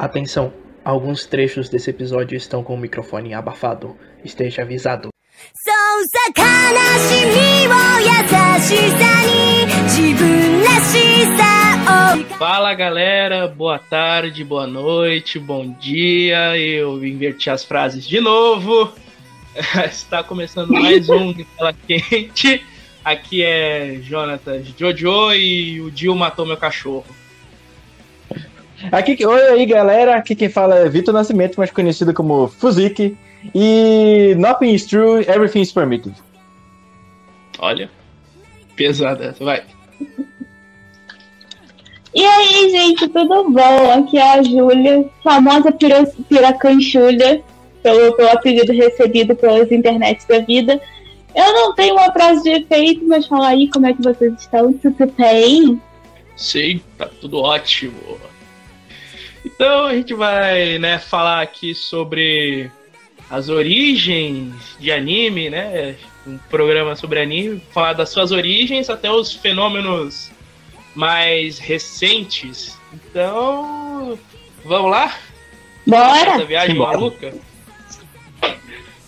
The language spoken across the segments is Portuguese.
Atenção, alguns trechos desse episódio estão com o microfone abafado. Esteja avisado. Fala galera, boa tarde, boa noite, bom dia. Eu inverti as frases de novo. Está começando mais um Tela Quente. Aqui é Jonathan Jojo e o Dio matou meu cachorro. Aqui, oi aí galera, aqui quem fala é Vitor Nascimento, mais conhecido como Fuziki. E Nothing is true, everything is permitted. Olha, pesada essa, vai. E aí, gente, tudo bom? Aqui é a Júlia, famosa pira piracanchulha, pelo, pelo apelido recebido pelas internets da vida. Eu não tenho uma frase de efeito, mas fala aí como é que vocês estão, tudo bem? Sim, tá tudo ótimo. Então a gente vai, né, falar aqui sobre as origens de anime, né? Um programa sobre anime, falar das suas origens até os fenômenos mais recentes. Então, vamos lá? Bora! Essa viagem Bora. maluca?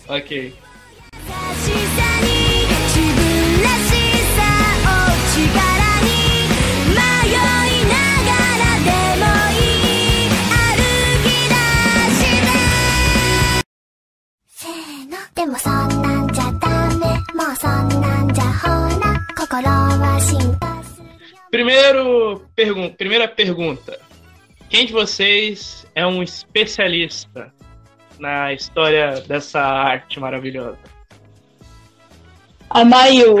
ok. Primeiro, pergun primeira pergunta. Quem de vocês é um especialista na história dessa arte maravilhosa? A Mayu.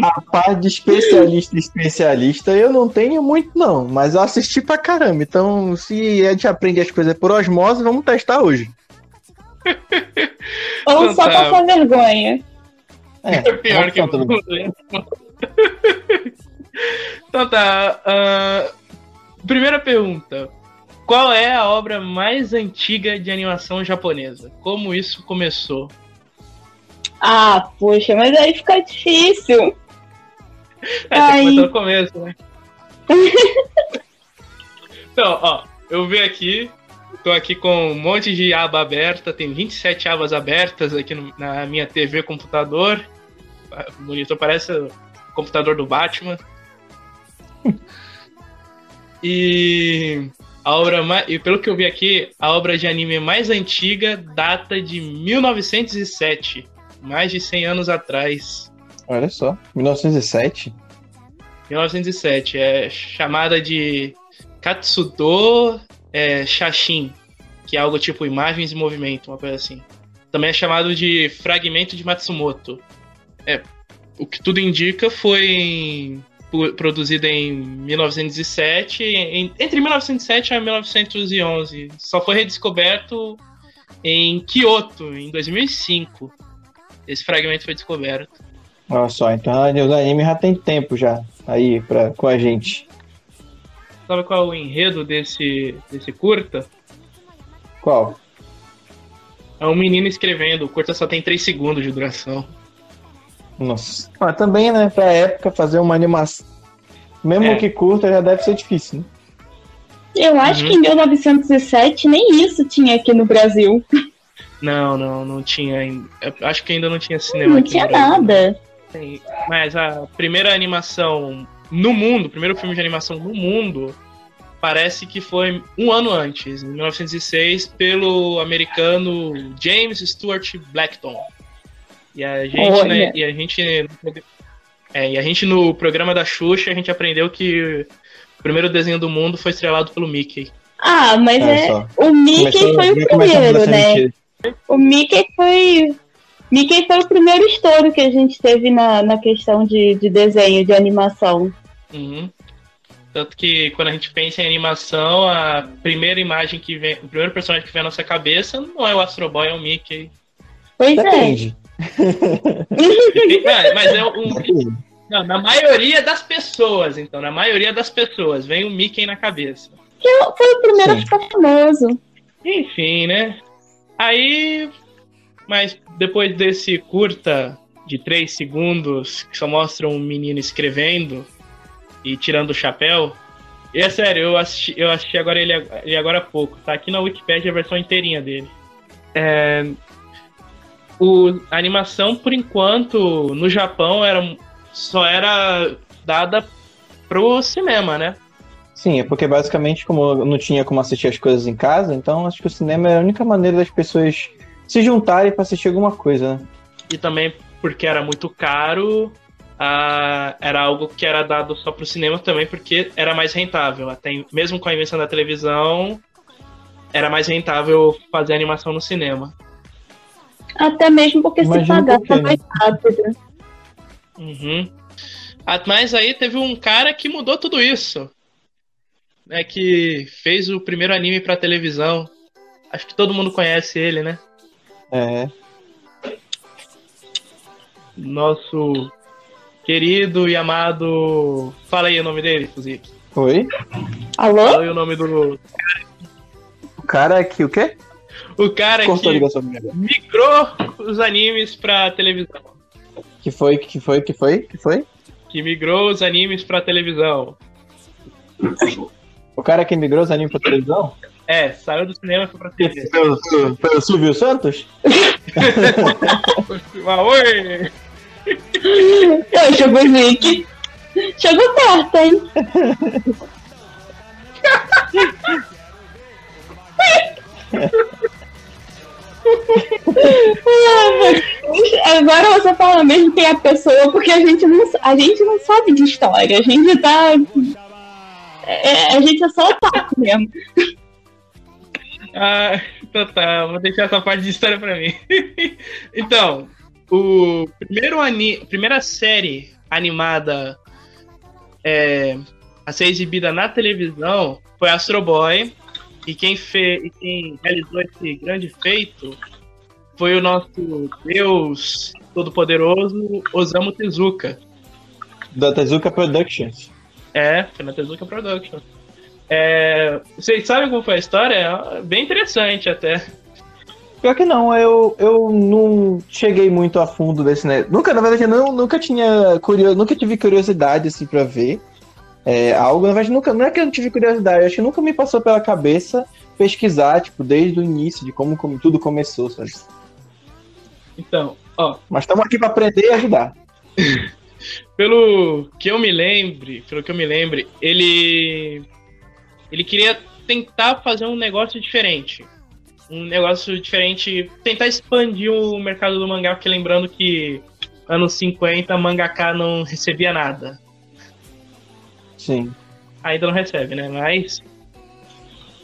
Rapaz, de especialista especialista, eu não tenho muito, não. Mas eu assisti pra caramba. Então, se a gente aprende as coisas por osmose, vamos testar hoje. Ou então, só tá. passar vergonha. É, é pior que tudo. então tá. Uh, primeira pergunta. Qual é a obra mais antiga de animação japonesa? Como isso começou? Ah, poxa, mas aí fica difícil. É, Ai. tem que começo, né? então, ó, eu vi aqui, tô aqui com um monte de aba aberta, tem 27 abas abertas aqui no, na minha TV computador. O monitor parece o computador do Batman. e a obra mais, e pelo que eu vi aqui, a obra de anime mais antiga data de 1907 mais de 100 anos atrás. Olha só, 1907? 1907, é chamada de Katsudo é, Shashin, que é algo tipo imagens e movimento, uma coisa assim. Também é chamado de fragmento de Matsumoto. É, o que tudo indica foi em, produzida em 1907, em, entre 1907 e 1911. Só foi redescoberto em Kyoto, em 2005 esse fragmento foi descoberto. Olha só, então os animes já tem tempo já aí pra, com a gente. Sabe qual é o enredo desse, desse curta? Qual? É um menino escrevendo, o curta só tem 3 segundos de duração. Nossa. Mas também, né, pra época, fazer uma animação. Mesmo é. que curta, já deve ser difícil, né? Eu acho uhum. que em 1907 nem isso tinha aqui no Brasil. Não, não, não tinha ainda. Acho que ainda não tinha cinema. Não aqui tinha nada. Mas a primeira animação no mundo, o primeiro filme de animação no mundo, parece que foi um ano antes, em 1906, pelo americano James Stuart Blackton. E a gente, né, e a gente, é, e a gente no programa da Xuxa, a gente aprendeu que o primeiro desenho do mundo foi estrelado pelo Mickey. Ah, mas é, é o Mickey começou, foi o primeiro, né? O Mickey foi. Mickey foi o primeiro estouro que a gente teve na, na questão de, de desenho, de animação. Uhum. Tanto que quando a gente pensa em animação, a primeira imagem que vem, o primeiro personagem que vem à nossa cabeça não é o Astro Boy, é o Mickey. Pois é. Depende. é. Mas é um. Não, na maioria das pessoas, então, na maioria das pessoas, vem o Mickey na cabeça. Que foi o primeiro Sim. a ficar famoso. Enfim, né? Aí, mas depois desse curta de três segundos, que só mostra um menino escrevendo e tirando o chapéu, E é sério, eu assisti, eu assisti agora ele, ele agora há pouco. Tá aqui na Wikipedia a versão inteirinha dele. É, o, a animação, por enquanto, no Japão, era, só era dada pro cinema, né? Sim, é porque basicamente, como não tinha como assistir as coisas em casa, então acho que o cinema é a única maneira das pessoas se juntarem para assistir alguma coisa, né? E também porque era muito caro, ah, era algo que era dado só pro cinema também, porque era mais rentável. Até mesmo com a invenção da televisão, era mais rentável fazer animação no cinema. Até mesmo porque se pagava mais rápido. Uhum. Ah, mas aí teve um cara que mudou tudo isso. Né, que fez o primeiro anime pra televisão. Acho que todo mundo conhece ele, né? É. Nosso querido e amado. Fala aí o nome dele, Fuzik. Oi? Alô? Fala aí o nome do. O cara que o quê? O cara Cortou que migrou os animes pra televisão. Que foi, que foi, que foi, que foi? Que migrou os animes pra televisão. O cara que migrou os animes pra televisão? É, saiu do cinema e foi pra TV. Foi o- foi o- foi o Silvio Santos? Mas, oi! Eu chegou o Nick. Chegou perto, hein? Agora você fala mesmo quem é a pessoa, porque a gente não, a gente não sabe de história. A gente tá. é, a gente é só otaku mesmo. Ah, então tá, vou deixar essa parte de história pra mim. então, o primeiro ani primeira série animada é, a ser exibida na televisão foi Astro Boy. E quem, fez, e quem realizou esse grande feito foi o nosso Deus Todo-Poderoso Osamu Tezuka. Da Tezuka Productions. É, foi na Tezuka Production. É, vocês sabem como foi a história? É bem interessante até. Pior que não, eu, eu não cheguei muito a fundo desse, né? Nunca, na verdade, eu não, nunca tinha curio, nunca tive curiosidade assim pra ver. É, algo, na verdade, nunca, não é que eu não tive curiosidade, acho que nunca me passou pela cabeça pesquisar, tipo, desde o início, de como, como tudo começou, sabe? Então, ó, Mas estamos aqui pra aprender e ajudar. pelo que eu me lembre, pelo que eu me lembre, ele ele queria tentar fazer um negócio diferente. Um negócio diferente, tentar expandir o mercado do mangá, porque lembrando que anos 50 mangaka não recebia nada. Sim. Ainda não recebe, né? Mas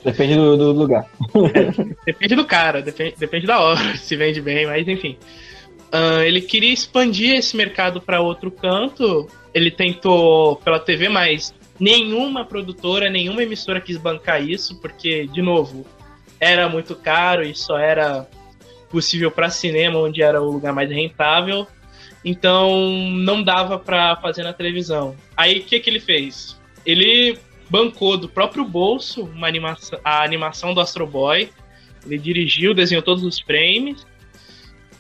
Depende do, do lugar. Depende do cara, depende, depende da obra, se vende bem, mas enfim. Ah, ele queria expandir esse mercado para outro canto. Ele tentou pela TV, mas nenhuma produtora, nenhuma emissora quis bancar isso, porque, de novo, era muito caro e só era possível para cinema, onde era o lugar mais rentável. Então não dava para fazer na televisão. Aí o que, que ele fez? Ele bancou do próprio bolso uma animação, a animação do Astro Boy. Ele dirigiu, desenhou todos os frames.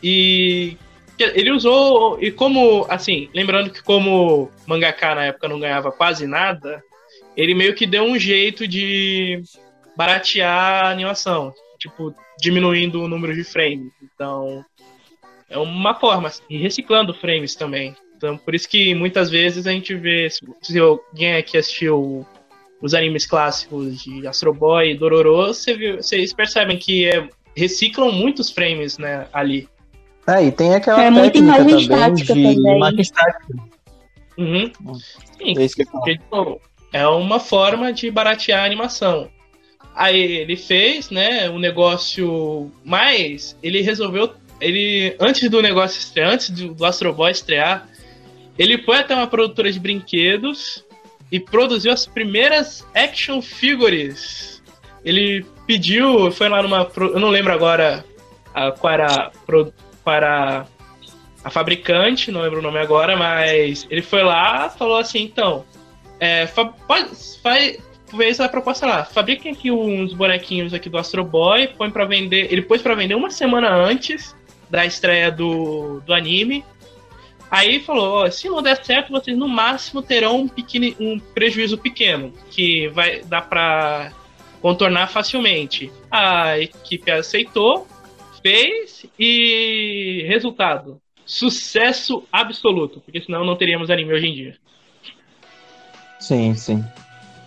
E ele usou. E como, assim, lembrando que como mangaka na época não ganhava quase nada, ele meio que deu um jeito de baratear a animação. Tipo, diminuindo o número de frames. Então, é uma forma. E reciclando frames também. Então, por isso que muitas vezes a gente vê. Se, alguém aqui assistiu os animes clássicos de Astro Boy e Dororo, você viu- vocês percebem que é, reciclam muitos frames né, ali. É, e tem aquela É muito técnica imagem também estática de também. imagem estática. Uhum. Sim, É isso que eu porque tipo, é uma forma de baratear a animação. Aí ele fez, né, um negócio, mas ele resolveu, ele antes do negócio estrear, antes do, Astro Boy estrear, ele foi até uma produtora de brinquedos e produziu as primeiras action figures. Ele pediu, foi lá numa, eu não lembro agora a, qual era a pro- a fabricante, não lembro o nome agora, mas ele foi lá falou assim, então, é, fa pode, faz, fez a proposta lá, fabriquem aqui uns bonequinhos aqui do Astro Boy, põe para vender, ele pôs para vender uma semana antes da estreia do, do anime, Aí falou, ó, se não der certo, vocês no máximo terão um, pequeno, um prejuízo pequeno, que vai dar pra contornar facilmente. A equipe aceitou, fez e resultado, sucesso absoluto, porque senão não teríamos anime hoje em dia. Sim, sim.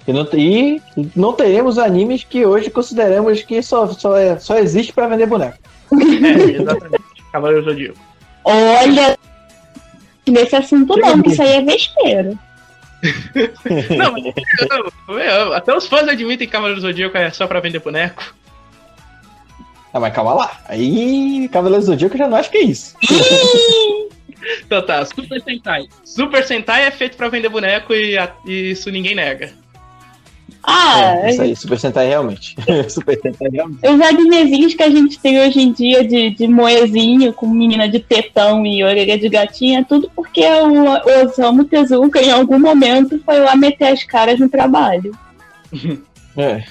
E não, e não teremos animes que hoje consideramos que só, só, é, só existe para vender boneco. É, exatamente. Cavaleiro Zodíaco. Olha, nesse assunto não, que isso aí é vespeiro. não, mas, até os fãs admitem que Cavaleiro Zodíaco é só pra vender boneco. Ah, mas calma lá. Aí, Cavaleiro Zodíaco eu já não acho que é isso. então tá, Super Sentai. Super Sentai é feito pra vender boneco e, e isso ninguém nega. Ah, é, isso aí, Super Sentai realmente. Super Sentai realmente. Os animezinhos que a gente tem hoje em dia de, de moezinho com menina de tetão e orelha de gatinha, é tudo porque o, o Osamu Tezuka em algum momento foi lá meter as caras no trabalho. É.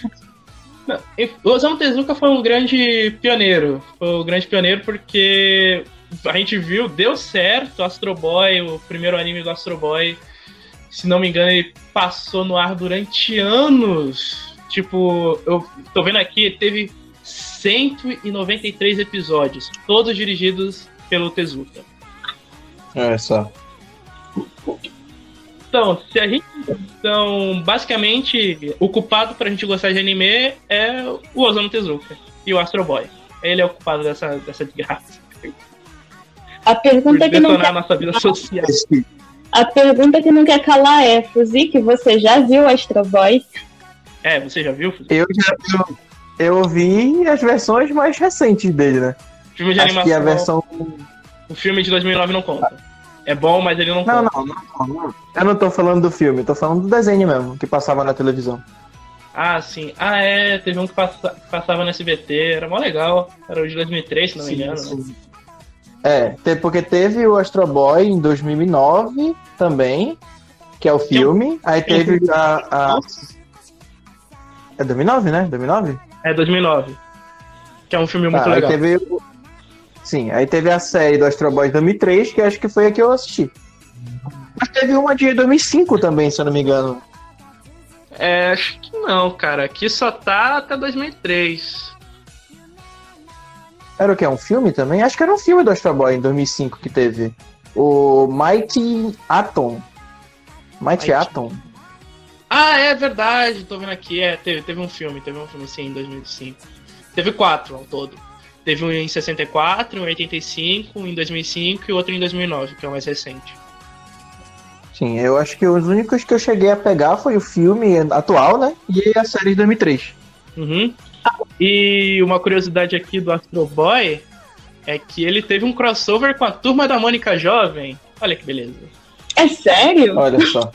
O Osamu Tezuka foi um grande pioneiro. Foi um grande pioneiro porque a gente viu, deu certo Astro Boy, o primeiro anime do Astro Boy se não me engano, ele passou no ar durante anos. Tipo, eu tô vendo aqui, teve 193 episódios, todos dirigidos pelo Tezuka. Olha só. Então, se a gente. Então, basicamente, o culpado pra gente gostar de anime é o Osamu Tezuka e o Astro Boy. Ele é o culpado dessa, dessa desgraça. A pergunta Por que não quer... a nossa vida social. A pergunta que não quer calar é, Fuzik, você já viu Astro Boy? É, você já viu? Eu já eu, eu vi as versões mais recentes dele, né? Filme de Acho animação. que a versão. O filme de 2009 não conta. É bom, mas ele não, Não, conta. não, não, não. Eu não tô falando do filme, tô falando do desenho mesmo, que passava na televisão. Ah, sim. Ah, é. Teve um que passa- passava no SBT. Era mó legal. Era o de 2003, se não me engano. né? É, porque teve o Astro Boy em 2009 também, que é o filme. Aí teve a. a... É 2009, né? 2009? É 2009. Que é um filme muito Tá, aí legal. teve. o- Sim, aí teve a série do Astro Boy 2003, que acho que foi a que eu assisti. Mas teve uma de 2005 também, se eu não me engano. É, acho que não, cara. Aqui só tá até 2003. Era o que? Um filme também? Acho que era um filme do Astro Boy em 2005 que teve. O Mighty Atom. Mighty Mighty. Atom? Ah, é verdade. Tô vendo aqui. É, teve, teve um filme. Teve um filme, sim, em 2005. Teve quatro ao todo. Teve um em 64, um em 85, um em 2005 e outro em 2009, que é o mais recente. Sim, eu acho que os únicos que eu cheguei a pegar foi o filme atual, né? E a série de 2003. Uhum. E uma curiosidade aqui do Astro Boy é que ele teve um crossover com a turma da Mônica Jovem. Olha que beleza. É sério? Olha só.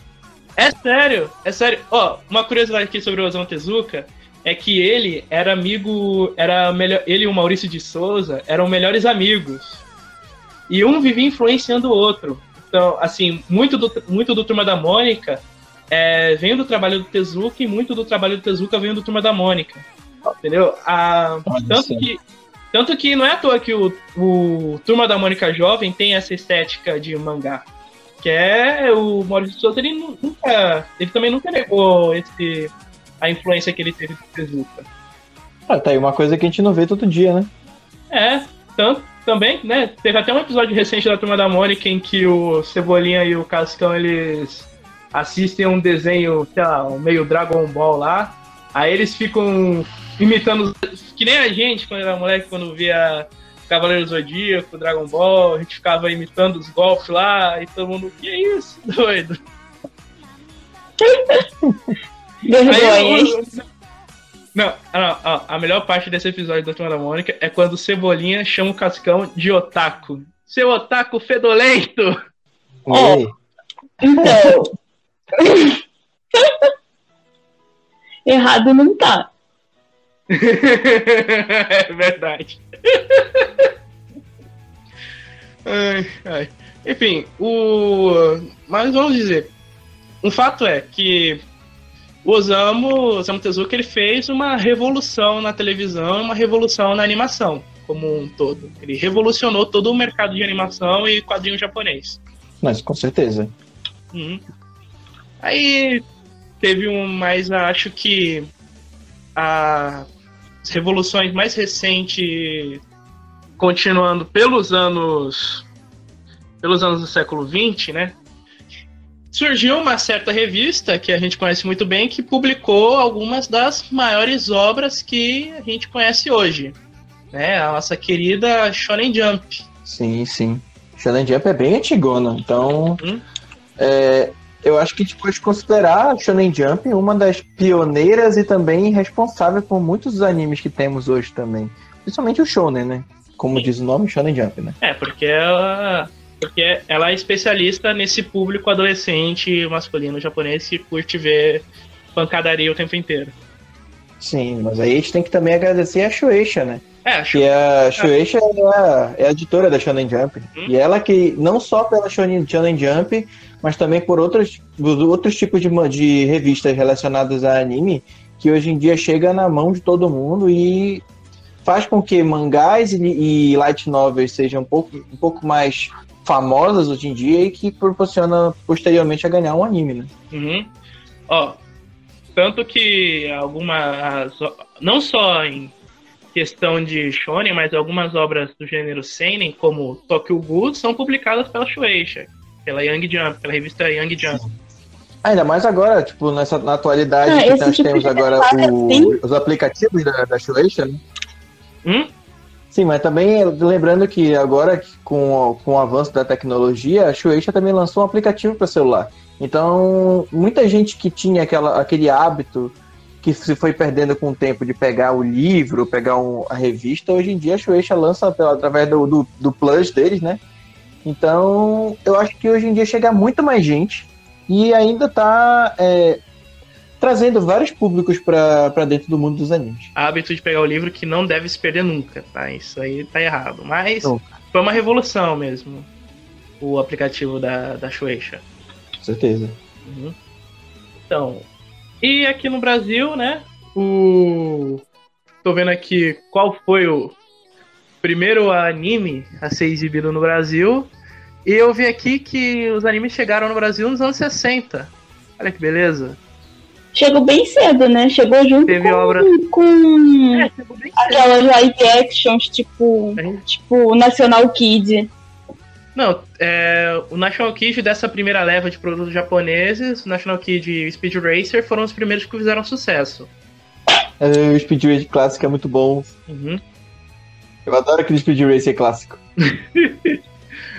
É sério, é sério. Ó, uma curiosidade aqui sobre o Osamu Tezuka é que ele era amigo, era melhor, ele e o Maurício de Souza eram melhores amigos. E um vivia influenciando o outro. Então, assim, muito do, muito do Turma da Mônica é, vem do trabalho do Tezuka e muito do trabalho do Tezuka vem do Turma da Mônica. Entendeu? A, Olha tanto que tanto que não é à toa que o, o Turma da Mônica Jovem tem essa estética de mangá. Que é o Maurício Souza, ele nu- nunca. Ele também nunca negou esse, a influência que ele teve do Tezuka. Ah, tá aí uma coisa que a gente não vê todo dia, né? É, tanto também, né? Teve até um episódio recente da Turma da Mônica em que o Cebolinha e o Cascão eles assistem um desenho, sei lá, um meio Dragon Ball lá. Aí eles ficam imitando. Que nem a gente, quando era moleque, quando via Cavaleiro Zodíaco, Dragon Ball, a gente ficava imitando os golpes lá e todo mundo, que isso, doido. Aí eu- Não, não, ó, a melhor parte desse episódio da Turma da Mônica é quando o Cebolinha chama o Cascão de otaku. Seu otaku fedolento! Então. Errado não tá. é verdade. ai, ai. Enfim, o. Mas vamos dizer. Um fato é que o Osamu, Osamu Tezuka ele fez uma revolução na televisão e uma revolução na animação como um todo. Ele revolucionou todo o mercado de animação e quadrinho japonês. Mas com certeza. Uhum. Aí teve um mais, acho que as revoluções mais recentes, continuando pelos anos pelos anos do século XX, né? Surgiu uma certa revista que a gente conhece muito bem que publicou algumas das maiores obras que a gente conhece hoje, né? A nossa querida Shonen Jump. Sim, sim. Shonen Jump é bem antigona, então Hum? é, eu acho que a gente pode considerar a Shonen Jump uma das pioneiras e também responsável por muitos dos animes que temos hoje também. Principalmente o Shonen, né? Como Sim. diz o nome, Shonen Jump, né? É, porque ela, porque ela é especialista nesse público adolescente masculino japonês que curte ver pancadaria o tempo inteiro. Sim, mas aí a gente tem que também agradecer a Shueisha, né? É, acho Que a Shueisha é a, é a editora da Shonen Jump. Hum. E ela que, não só pela Shonen, Jump, mas também por outros, outros tipos de, de revistas relacionadas a anime, que hoje em dia chega na mão de todo mundo e faz com que mangás e, e light novels sejam um pouco, um pouco mais famosas hoje em dia e que proporciona posteriormente a ganhar um anime, né? Uhum. Ó, tanto que algumas, não só em questão de shonen, mas algumas obras do gênero seinen, como Tokyo Ghoul, são publicadas pela Shueisha, pela Young Jump, pela revista Young Jump. Ainda mais agora, tipo, nessa, na atualidade Ah, que nós tipo temos agora o- os aplicativos da, da Shueisha, né? Hum? Sim, mas também lembrando que agora, com, o- com o avanço da tecnologia, a Shueisha também lançou um aplicativo para celular. Então, muita gente que tinha aquela, aquele hábito que se foi perdendo com o tempo de pegar o livro, pegar um- a revista, hoje em dia a Shueisha lança pela, através do, do, do Plus deles, né? Então, eu acho que hoje em dia chega muito mais gente e ainda tá é, trazendo vários públicos para dentro do mundo dos animes. Hábito de pegar o livro que não deve se perder nunca, tá? Isso aí tá errado. Mas Nunca. foi uma revolução mesmo, o aplicativo da, da Shueisha. Com certeza. Uhum. Então, e aqui no Brasil, né? O. Tô vendo aqui qual foi o primeiro anime a ser exibido no Brasil. E eu vi aqui que os animes chegaram no Brasil nos anos 60. Olha que beleza. Chegou bem cedo, né? Chegou junto Teve com, obra- com É, aquelas live actions, tipo, Hein? tipo National Kid. Não, é, o National Kid dessa primeira leva de produtos japoneses, o National Kid e o Speed Racer foram os primeiros que fizeram sucesso. É, O Speed Racer clássico é muito bom. Uhum. Eu adoro aquele Speed Racer clássico.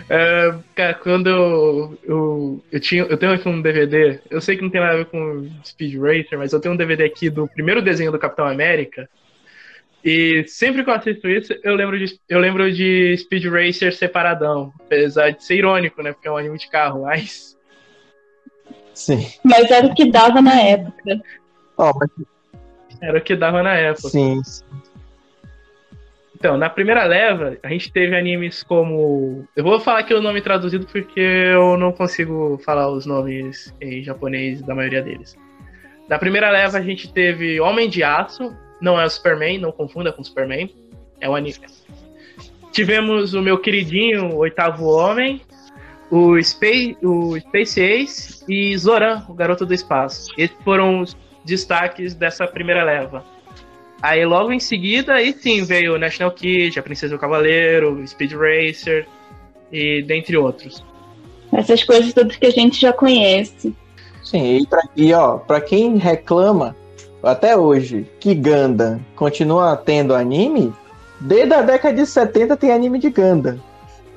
É, cara, quando eu, eu, eu tinha, eu tenho aqui um DVD, eu sei que não tem nada a ver com Speed Racer, mas eu tenho um DVD aqui do primeiro desenho do Capitão América. E sempre que eu assisto isso, eu lembro de, eu lembro de Speed Racer separadão. Apesar de ser irônico, né? Porque é um anime de carro, mas. Sim. Mas era o que dava na época. Ó, mas Era o que dava na época. sim. Então, na primeira leva, a gente teve animes como. Eu vou falar aqui o nome traduzido porque eu não consigo falar os nomes em japonês da maioria deles. Na primeira leva, a gente teve Homem de Aço, não é o Superman, não confunda com o Superman, é o anime. Tivemos o meu queridinho, o Oitavo Homem, o Space, o Space Ace e Zoran, o Garoto do Espaço. Esses foram os destaques dessa primeira leva. Aí logo em seguida, aí sim, veio o National Kid, a Princesa e o Cavaleiro, o Speed Racer e dentre outros. Essas coisas todas que a gente já conhece. Sim, e, pra, e ó, pra quem reclama até hoje que Ganda continua tendo anime, desde a década de 70 tem anime de Ganda.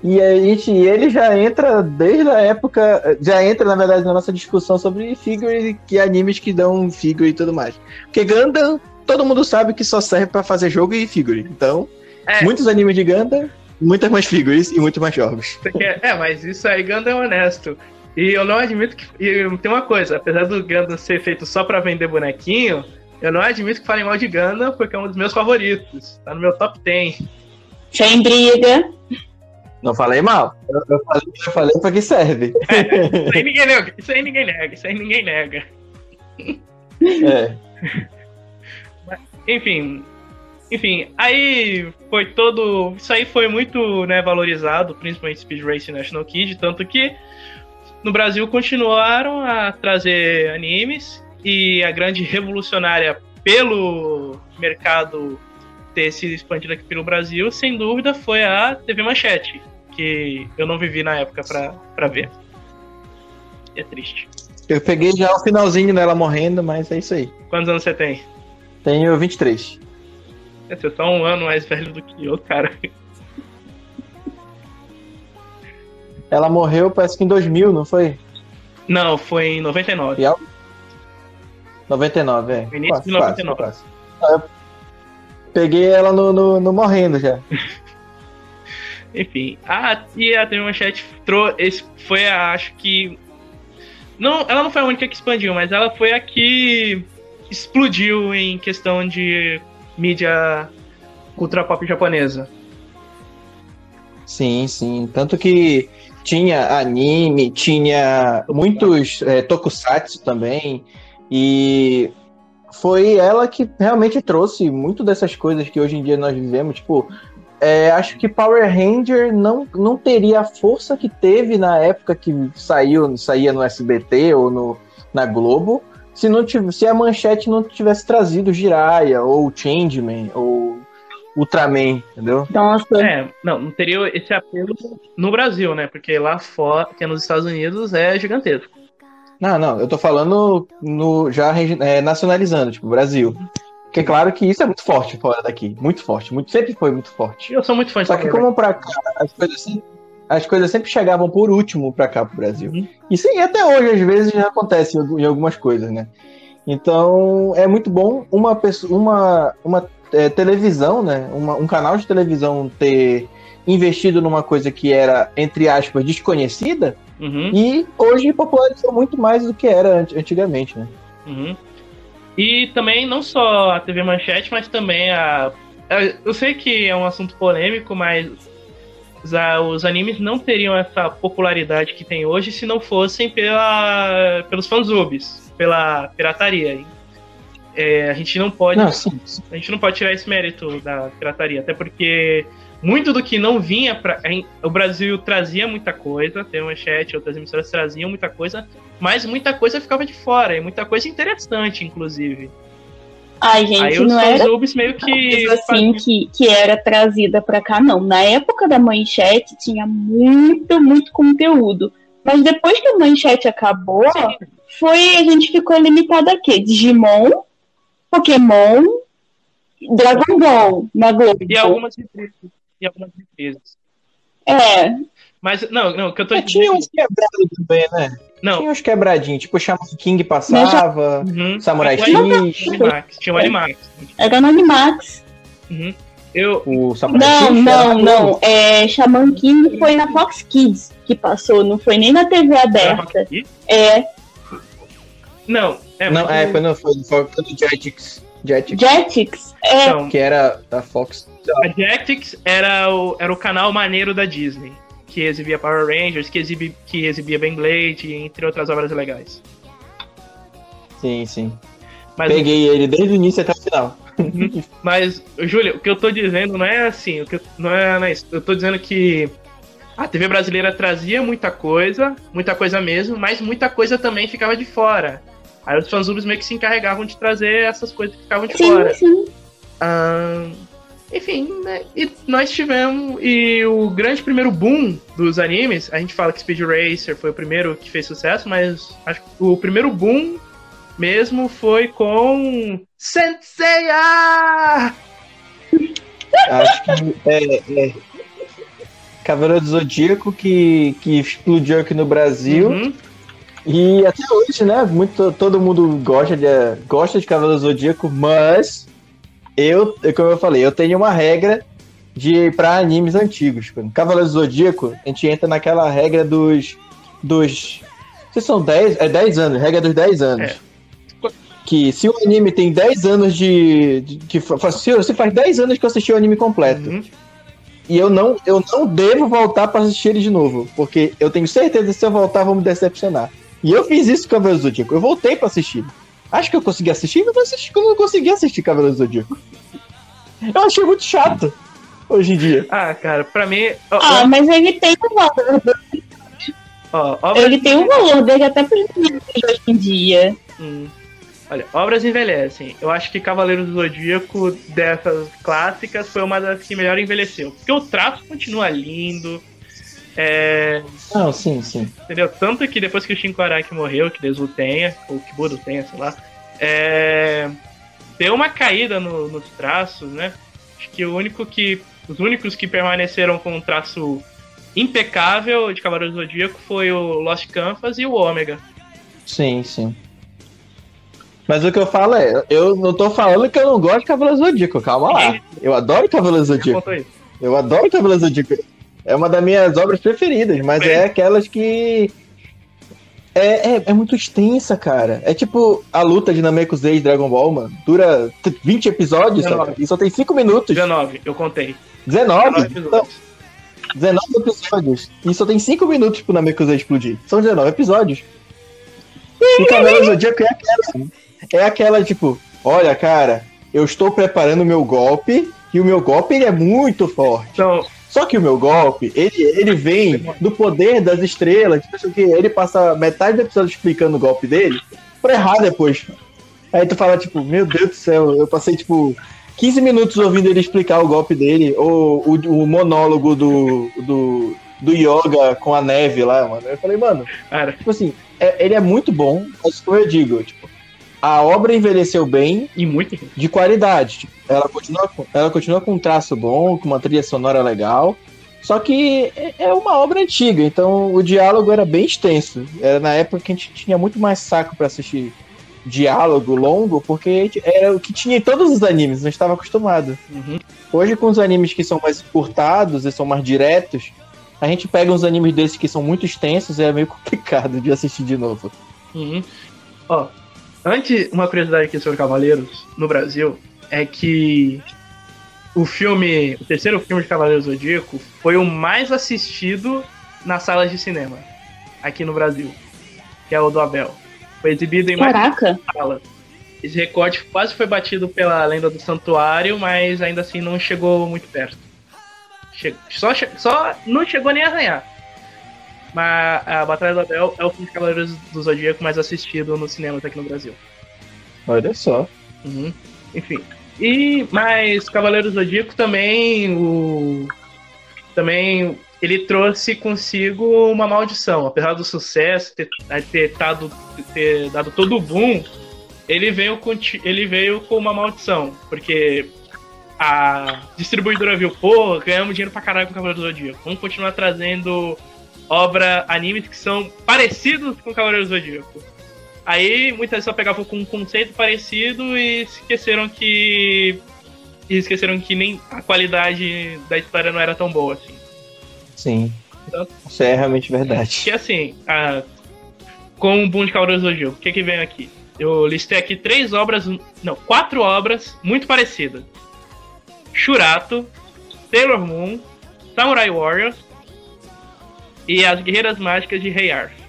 E a gente, e ele já entra desde a época, já entra na verdade na nossa discussão sobre figure que animes que dão figure e tudo mais. Porque Ganda, todo mundo sabe que só serve pra fazer jogo e figure. Então, É. muitos animes de Ganda, muitas mais figures e muito mais jogos. É, mas isso aí Gundam é honesto. E eu não admito que. E tem uma coisa, apesar do Gundam ser feito só pra vender bonequinho, eu não admito que falem mal de Gundam porque é um dos meus favoritos. Tá no meu top 10. Sem briga. Não falei mal. Eu, eu falei, eu falei pra que serve. Isso aí ninguém nega. Isso aí ninguém nega. Isso aí ninguém nega. É. Enfim. Enfim, aí foi todo. Isso aí foi muito né, valorizado, principalmente Speed Racer e National Kid, tanto que no Brasil continuaram a trazer animes e a grande revolucionária pelo mercado ter se expandido aqui pelo Brasil, sem dúvida, foi a TV Manchete, que eu não vivi na época pra, pra ver. É triste. Eu peguei já o finalzinho dela morrendo, mas é isso aí. Quantos anos você tem? Tenho 23. É, Você tá um ano mais velho do que eu, cara. Ela morreu, parece que em 2000, não foi? Não, foi em 99. E ela- 99, é. Início de 99. quase. Ah, eu Peguei ela no, no, no morrendo já. Enfim, a, e a TV Manchete trou- esse foi a, acho que. Não, ela não foi a única que expandiu, mas ela foi a que explodiu em questão de mídia cultura pop japonesa. Sim, sim. Tanto que tinha anime, tinha muitos é, tokusatsu também. E foi ela que realmente trouxe muito dessas coisas que hoje em dia nós vivemos. Tipo, é, acho que Power Ranger não, não teria a força que teve na época que saiu, saía no SBT ou no, na Globo. Se, não tivesse, se a manchete não tivesse trazido Jiraiya, ou Changeman, ou Ultraman, entendeu? Nossa, É, não, não teria esse apelo no Brasil, né? Porque lá fora, que é nos Estados Unidos, é gigantesco. Não, não, eu tô falando no, já é, nacionalizando, tipo, Brasil. Porque é claro que isso é muito forte fora daqui. Muito forte. Muito, sempre foi muito forte. Eu sou muito fã de Só que como pra cá, as coisas sempre, as coisas sempre chegavam por último pra cá, pro Brasil. Uhum. E sim, até hoje, às vezes, já acontece em algumas coisas, né? Então, é muito bom uma pessoa, uma, uma é, televisão, né? Uma- um canal de televisão ter investido numa coisa que era, entre aspas, desconhecida, Uhum. e hoje popularizou muito mais do que era ant- antigamente, né? Uhum. E também não só a TV Manchete, mas também a. Eu sei que é um assunto polêmico, mas os, animes não teriam essa popularidade que tem hoje se não fossem pela, pelos fansubs, pela pirataria. É, a gente não pode. Não, sim. A gente não pode tirar esse mérito da pirataria, até porque muito do que não vinha para o Brasil trazia muita coisa, tem manchete, outras emissoras traziam muita coisa, mas muita coisa ficava de fora, e muita coisa interessante, inclusive. ai, Aí gente, os não era fansubs meio que assim que, que era trazida pra cá, não. Na época da manchete tinha muito, muito conteúdo. Mas depois que a manchete acabou, foi a gente ficou limitado a quê? Digimon, Pokémon, Dragon Ball na Globo. e algumas reprises, e algumas reprises. É, Mas não, não, o que eu tô É, tinha uns quebrados também, né? não. Tinha uns quebradinhos, tipo Shaman King passava, Uhum. Samurai Tinha o X, Animax, tinha o Animax. era no Animax. Uhum. Eu, o Samurai Não, X. não, não. É, Shaman King foi na Fox Kids que passou, não foi nem na TV aberta. É, Não, é, Não, é, foi no, foi no, foi no Jetix. Jetix, Jetix. É, que era da Fox. A Jetix era o, era o canal maneiro da Disney, que exibia Power Rangers, que, exibi, que exibia Beyblade, entre outras obras legais. Sim, sim. Mas, Peguei ele desde o início até o final. mas, Júlio, o que eu tô dizendo não é assim, o que eu- não, é, não é isso. Eu tô dizendo que a TV brasileira trazia muita coisa, muita coisa mesmo, mas muita coisa também ficava de fora. Aí os fansubs meio que se encarregavam de trazer essas coisas que ficavam de sim, fora. sim. Ahn, enfim, né? E nós tivemos. E o grande primeiro boom dos animes, a gente fala que Speed Racer foi o primeiro que fez sucesso, mas acho que o primeiro boom mesmo foi com. Senseiya! Acho que é, é. Cavaleiro do Zodíaco que, que explodiu aqui no Brasil. Uhum. E até hoje, né? Muito, todo mundo gosta de, gosta de Cavaleiro do Zodíaco, mas eu, como eu falei, eu tenho uma regra de para animes antigos. Cavaleiro do Zodíaco, a gente entra naquela regra dos. dos. Se são 10, é 10 anos, regra dos 10 anos. É. Que se o anime tem 10 anos de. de que se, se faz 10 anos que eu assisti o anime completo. Uhum. E eu não, eu não devo voltar pra assistir ele de novo. Porque eu tenho certeza que se eu voltar, vou me decepcionar. E eu fiz isso com Cavaleiro do Zodíaco. Eu voltei pra assistir. Acho que eu consegui assistir, mas eu assisti, eu não consegui assistir Cavaleiro do Zodíaco. Eu achei muito chato hoje em dia. Ah, cara, pra mim. ó, Ah, mas ele tem um valor. Ó, obras... Ele tem um valor dele até para hoje em dia. Hum. Olha, obras envelhecem. Eu acho que Cavaleiros do Zodíaco, dessas clássicas, foi uma das que melhor envelheceu. Porque o traço continua lindo. É, Não, sim, sim. entendeu? Tanto que depois que o Shinko Araki morreu, que Deus o tenha, ou que Buda o tenha, sei lá, é, deu uma caída no- nos traços, né? Acho que o único que. Os únicos que permaneceram com um traço impecável de Cavaleiros do Zodíaco foi o Lost Canvas e o Ômega. Sim, sim. Mas o que eu falo é, eu não tô falando que eu não gosto de Cavaleiro Zodíaco, calma lá. Eu adoro Cavaleiro Zodíaco. Eu adoro Cavaleiro Zodíaco. É uma das minhas obras preferidas, mas É. é aquelas que. É, é, é muito extensa, cara. É tipo a luta de Namekusei e Dragon Ball, mano. Dura t- 20 episódios, sabe? E só tem 5 minutos. 19, eu contei. 19? 19 Então, episódios. 19 episódios. E só tem 5 minutos pro Namekusei explodir. São 19 episódios. E o Cavaleiro Zodíaco é aquela. É aquela, tipo, olha, cara, eu estou preparando o meu golpe. E o meu golpe ele é muito forte. Então, Só que o meu golpe, ele, ele vem do poder das estrelas. Que ele passa metade do episódio explicando o golpe dele pra errar depois. Aí tu fala, tipo, meu Deus do céu, eu passei, tipo, 15 minutos ouvindo ele explicar o golpe dele, ou o, o monólogo do, do, do yoga com a neve lá, mano. Eu falei, mano, cara, tipo assim, é- ele é muito bom, mas como eu digo, tipo, a obra envelheceu bem e muito. de qualidade. Ela continua, com- ela continua com um traço bom, com uma trilha sonora legal. Só que é- é uma obra antiga, então o diálogo era bem extenso. Era na época que a gente tinha muito mais saco pra assistir diálogo longo, porque era o que tinha em todos os animes, não estava acostumado. Uhum. Hoje, com os animes que são mais encurtados e são mais diretos, a gente pega uns animes desses que são muito extensos e é meio complicado de assistir de novo. Uhum. Ó, antes, uma curiosidade aqui sobre Cavaleiros no Brasil é que o filme, o terceiro filme de Cavaleiros Zodíaco foi o mais assistido nas salas de cinema aqui no Brasil, que é o do Abel. Foi exibido em mais Caraca. salas. Esse recorde quase foi batido pela Lenda do Santuário, mas ainda assim não chegou muito perto. Che- Só, só não chegou nem a arranhar. Mas a Batalha do Abel é o filme de Cavaleiros do Zodíaco mais assistido nos cinemas aqui no Brasil. Olha só. Uhum. Enfim. E mas Cavaleiros do Zodíaco também o também ele trouxe consigo uma maldição, apesar do sucesso ter, ter, dado, ter dado todo o boom, ele veio com ele veio com uma maldição, porque a distribuidora viu, pô, ganhamos dinheiro pra caralho com Cavaleiros do Zodíaco. Vamos continuar trazendo obra, animes que são parecidos com Cavaleiros do Zodíaco. Aí muitas só pegavam com um conceito parecido e esqueceram que. E esqueceram que nem a qualidade da história não era tão boa assim. Sim. Então- Isso é realmente verdade. Que assim, a- com o boom de Cavaleiros do Zodíaco, o que que vem aqui? Eu listei aqui três obras, não, quatro obras muito parecidas. Shurato, Sailor Moon, Samurai Warriors e As Guerreiras Mágicas de Rei Arthur.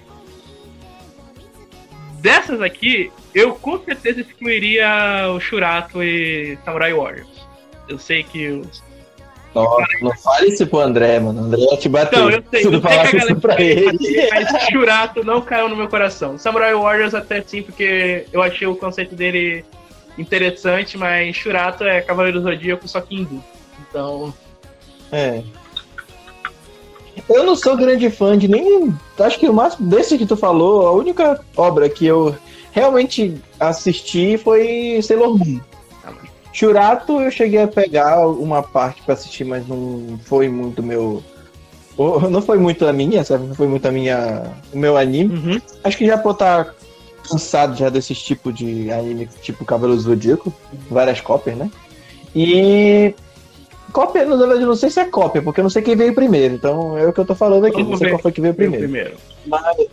Dessas aqui, eu com certeza excluiria o Shurato e Samurai Warriors. Eu sei que os Nossa, não fale isso pro André, mano. O André vai te bater. Então, eu sei, eu sei que a galera pra ele. Mas Churato não caiu no meu coração. Samurai Warriors até sim, porque eu achei o conceito dele interessante, mas Churato é Cavaleiro do Zodíaco, só que hindu. Então, É. Eu não sou grande fã de nenhum. Acho que o máximo desse que tu falou, a única obra que eu realmente assisti foi Sailor Moon. Ah, Churato eu cheguei a pegar uma parte pra assistir, mas não foi muito meu. Não foi muito a minha, sabe? Não foi muito a minha. o meu anime. uhum, Acho que já por estar cansado já desse tipo de anime, tipo Cavaleiro Zodíaco, várias cópias, né? E. Cópia, na verdade, não sei se é cópia, porque eu não sei quem veio primeiro. Então é o que eu tô falando aqui. Vamos Não sei ver. qual foi que veio primeiro. primeiro. primeiro.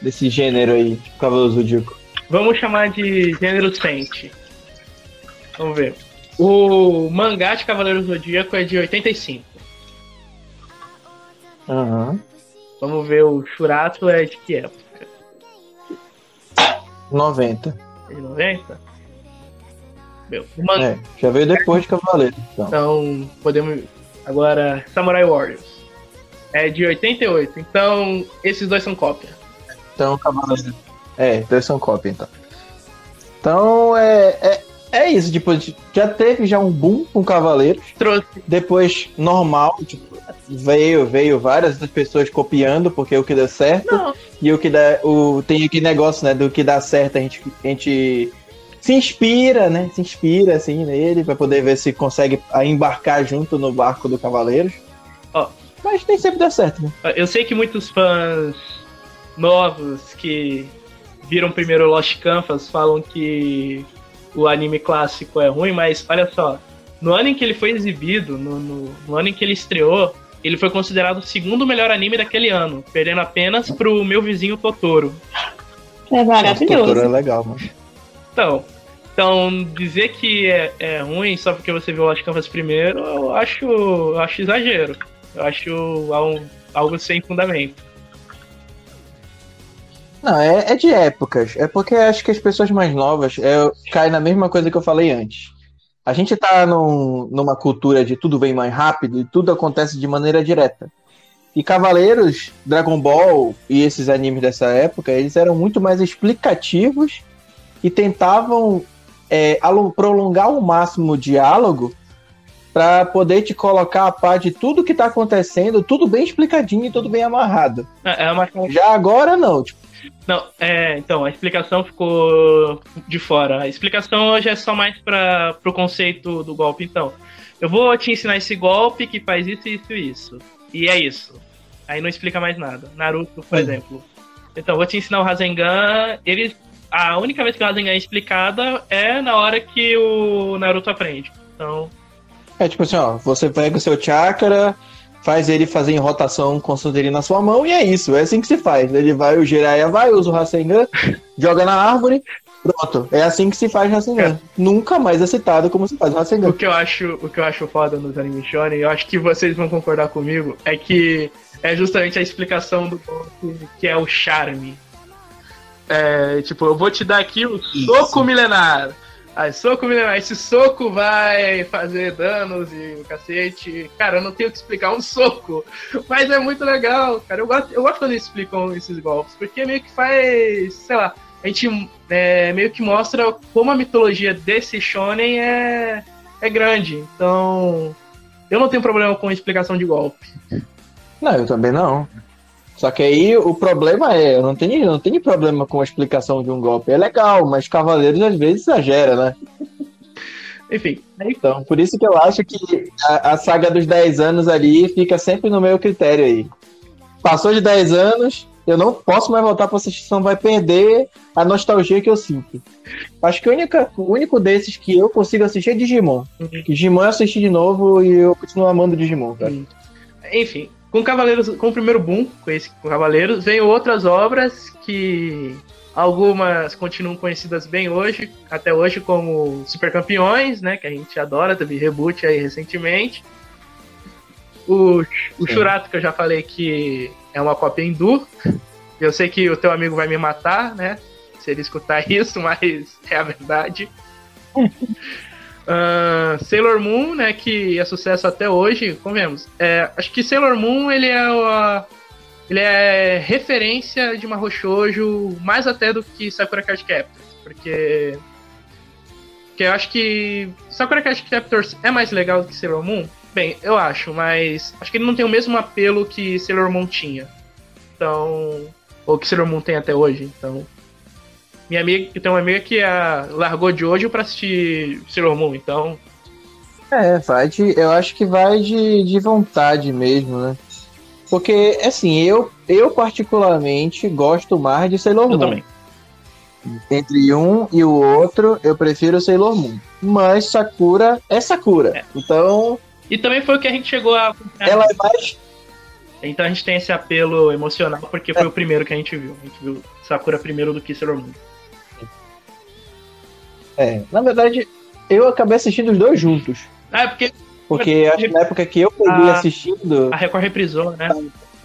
Desse gênero aí, tipo Cavaleiro do Zodíaco. Vamos chamar de gênero Sente. Vamos ver. O mangá de Cavaleiro Zodíaco é de 85. Aham. Vamos ver o Churato é de que época? 90. É de 90? Meu. É, já veio depois de Cavaleiro. Então. Então, podemos. Agora, Samurai Warriors. É de 88. Então, esses dois são cópia. Então, Cavaleiro. É, dois são cópia, então. Então, é, é, é isso. Tipo, já teve já um boom com Cavaleiros. Trouxe. Depois, normal. Tipo, veio, veio várias pessoas copiando, porque o que deu certo. Não. E o que dá. O, tem aquele negócio, né? Do que dá certo, a gente, a gente se inspira, né? Se inspira, assim, nele, pra poder ver se consegue embarcar junto no barco do Cavaleiros. Ó. Mas nem sempre dá certo, né? Eu sei que muitos fãs novos que viram primeiro Lost Canvas falam que o anime clássico é ruim, mas olha só, no ano em que ele foi exibido, no, no, no ano em que ele estreou, ele foi considerado o segundo melhor anime daquele ano, perdendo apenas pro meu vizinho Totoro. É maravilhoso. Totoro é legal, mano. Então, então dizer que é, é ruim só porque você viu Lost Canvas primeiro, eu acho, eu acho exagero. Eu acho algo, algo sem fundamento. Não, é, é de épocas. É porque acho que as pessoas mais novas é, caem na mesma coisa que eu falei antes. A gente tá num, numa cultura de tudo vem mais rápido e tudo acontece de maneira direta. E Cavaleiros, Dragon Ball e esses animes dessa época, eles eram muito mais explicativos e tentavam é, prolongar ao máximo o diálogo para poder te colocar a par de tudo que tá acontecendo, tudo bem explicadinho e tudo bem amarrado. É é uma Já agora não, tipo, Não, é, então, a explicação ficou de fora. A explicação hoje é só mais para o conceito do golpe. Então, eu vou te ensinar esse golpe que faz isso, isso e isso. E é isso. Aí não explica mais nada. Naruto, por exemplo. Então, vou te ensinar o Rasengan. Ele, a única vez que o Rasengan é explicada é na hora que o Naruto aprende. Então, É tipo assim, ó, você pega o seu chakra, faz ele fazer em rotação com o Sunderi na sua mão e é isso, é assim que se faz. Ele vai, o Jiraiya vai, usa o Rasengan, joga na árvore, pronto. É assim que se faz Rasengan. Nunca mais é citado como se faz o O Rasengan. que eu acho, o que eu acho foda nos anime shonen, eu acho que vocês vão concordar comigo, é que é justamente a explicação do que é o charme. É, tipo, eu vou te dar aqui o Isso. soco milenar. Aí, soco milenar, esse soco vai fazer danos e o cacete. Cara, eu não tenho que explicar um soco, mas é muito legal, cara. Eu gosto, eu gosto quando eles explicam esses golpes, porque meio que faz, sei lá, a gente é, meio que mostra como a mitologia desse shonen é, é grande. Então, eu não tenho problema com explicação de golpe. Não, eu também não. Só que aí o problema é, eu não tenho, não tenho problema com a explicação de um golpe. É legal, mas Cavaleiros às vezes exagera, né? Enfim, Então, por isso que eu acho que a, a saga dos 10 anos ali fica sempre no meu critério aí. Passou de 10 anos, eu não posso mais voltar pra assistir, senão vai perder a nostalgia que eu sinto. Acho que o único, o único desses que eu consigo assistir é Digimon. Digimon eu assisti de novo e eu continuo amando Digimon, cara. enfim, com Cavaleiros, com o primeiro boom, com esse com Cavaleiros, veio outras obras que algumas continuam conhecidas bem hoje, até hoje como Super Campeões, né, que a gente adora, teve reboot aí recentemente. O, o Sim. Churato, que eu já falei que é uma cópia hindu. Eu sei que o teu amigo vai me matar, né? Se ele escutar isso, mas é a verdade. Ah, Sailor Moon, né, que é sucesso até hoje, convenhamos. É, acho que Sailor Moon ele é o- ele é referência de uma Shoujo mais até do que Sakura Card Captors, porque porque eu acho que Sakura Card Captors é mais legal do que Sailor Moon. Bem, eu acho, mas acho que ele não tem o mesmo apelo que Sailor Moon tinha. Então, ou que Sailor Moon tem até hoje, então minha amiga, tem uma amiga que ah, largou de hoje pra assistir Sailor Moon, então. É, vai de, eu acho que vai de, de vontade mesmo, né? Porque, assim, eu, eu particularmente gosto mais de Sailor Eu Moon. também. Entre um e o outro, eu prefiro Sailor Moon. Mas Sakura é Sakura. É. Então, E também foi o que a gente chegou a. ela é mais. Então a gente tem esse apelo emocional, porque foi o primeiro que a gente viu. A gente viu Sakura primeiro do que Sailor Moon. É, na verdade, eu acabei assistindo os dois juntos. Ah, é porque Porque acho que na época que eu peguei Ah. assistindo, a Record reprisou, né?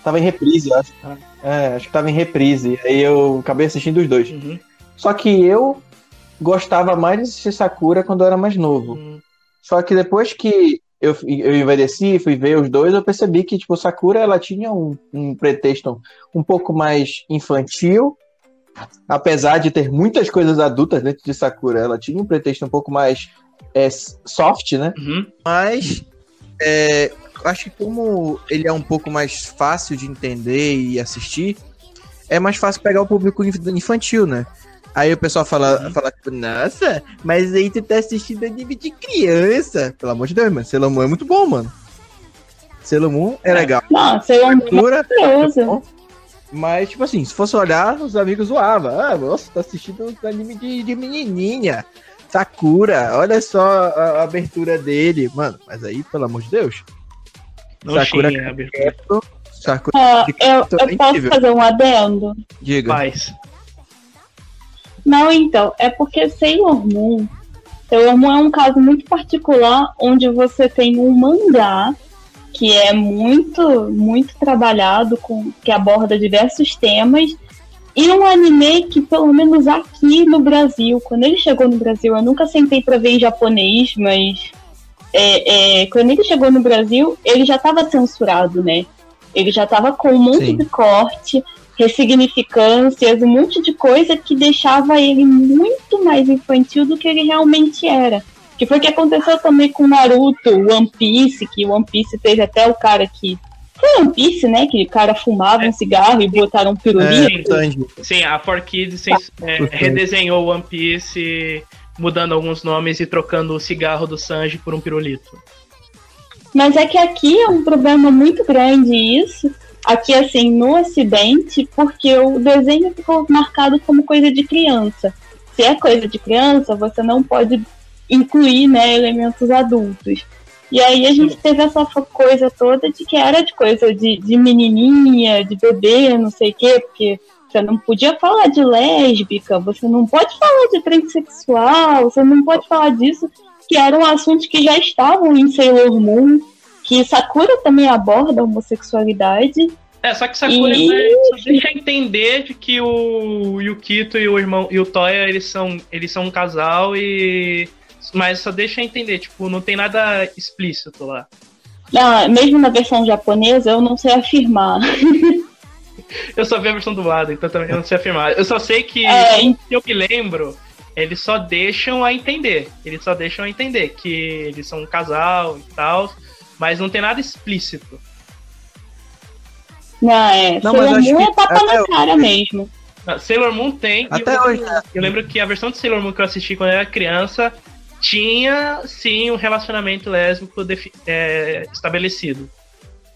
tava em reprise, acho. Ah. É, acho que tava em reprise. Aí eu acabei assistindo os dois. Uhum. Só que eu gostava mais de assistir Sakura quando eu era mais novo. Uhum. Só que depois que eu, eu envelheci, fui ver os dois, eu percebi que, tipo, Sakura, ela tinha um, um pretexto um pouco mais infantil, apesar de ter muitas coisas adultas dentro de Sakura, ela tinha um pretexto um pouco mais é, soft, né? Uhum. Mas é, acho que como ele é um pouco mais fácil de entender e assistir, é mais fácil pegar o público infantil, né? Aí o pessoal fala, Uhum. fala tipo, nossa, mas aí tu tá assistindo anime de criança. Pelo amor de Deus, mano. Sailor Moon é muito bom, mano. Sailor Moon é, É. legal. Não, Sailor Moon é é maravilhoso. bom. Mas, tipo assim, se fosse olhar, os amigos zoavam. Ah, nossa, tá assistindo um anime de, de menininha. Sakura, olha só a, a abertura dele. Mano, mas aí, pelo amor de Deus. Não Sakura tinha abertura. Sakura, Ó, eu, eu posso incrível. fazer um adendo? diga. Faz. Não, então, é porque Sailor Moon. Sailor Moon é um caso muito particular onde você tem um mangá que é muito, muito trabalhado, com, que aborda diversos temas, e um anime que, pelo menos aqui no Brasil, quando ele chegou no Brasil, eu nunca sentei pra ver em japonês, mas é, é, quando ele chegou no Brasil, ele já estava censurado, né? Ele já estava com um monte Sim. de corte, ressignificâncias, um monte de coisa que deixava ele muito mais infantil do que ele realmente era. Que foi o que aconteceu também com Naruto, One Piece, que One Piece teve até o cara que. Foi One Piece, né? Que o cara fumava um cigarro e botaram um É, pirulito. Tanji. Sim, a 4Kids cens- é, redesenhou o One Piece, mudando alguns nomes e trocando o cigarro do Sanji por um pirulito. Mas é que aqui é um problema muito grande isso. Aqui, assim, no Ocidente, porque o desenho ficou marcado como coisa de criança. Se é coisa de criança, você não pode incluir né, elementos adultos. E aí a gente teve essa coisa toda de que era de coisa de, de menininha, de bebê, não sei o quê, porque você não podia falar de lésbica, você não pode falar de transexual, você não pode falar disso, que eram assuntos que já estavam em Sailor Moon, que Sakura também aborda a homossexualidade. É, só que Sakura E- né, deixa entender de que o Yukito e o irmão e o Toya eles são, eles são um casal e. Mas só deixa entender, tipo, não tem nada explícito lá. Na- mesmo na versão japonesa, eu não sei afirmar. Eu só vi a versão dublada, então também não sei afirmar. Eu só sei que, É, se eu me lembro, eles só deixam a entender. Eles só deixam a entender que eles são um casal e tal, mas não tem nada explícito. Não, é. Não, mas Sailor acho Moon que é tapa na eu- cara mesmo. Ah, Sailor Moon tem. e Até eu, hoje, né? Eu lembro que a versão de Sailor Moon que eu assisti quando eu era criança tinha sim um relacionamento lésbico é, estabelecido.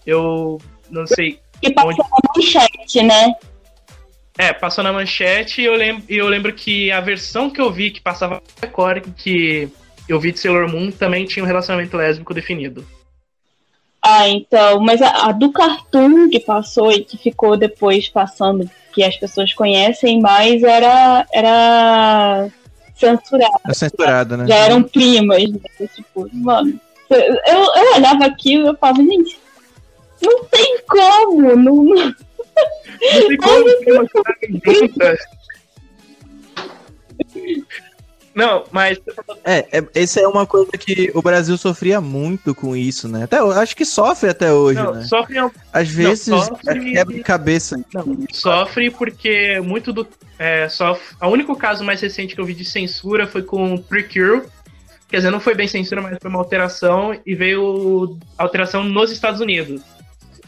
Eu não sei. E passou na manchete, né? É, passou na manchete e eu lembro, eu lembro que a versão que eu vi que passava Record, que eu vi de Sailor Moon, também tinha um relacionamento lésbico definido. Ah, então, mas a, a do Cartoon que passou e que ficou depois passando, que as pessoas conhecem mais, era, era censurada. É censurado, né? Já eram primas, né? Tipo, mano, eu, eu olhava aquilo e eu falava, gente, não tem como, não, não- Não tem como. Não, mas É, é, essa é uma coisa que o Brasil sofria muito com isso, né? Até, ho- acho que sofre até hoje, não, né? sofre, Às vezes sofre- é quebra de cabeça. não, sofre porque muito do. É, sofre, o único caso mais recente que eu vi de censura foi com Precure. Quer dizer, não foi bem censura, mas foi uma alteração e veio alteração nos Estados Unidos.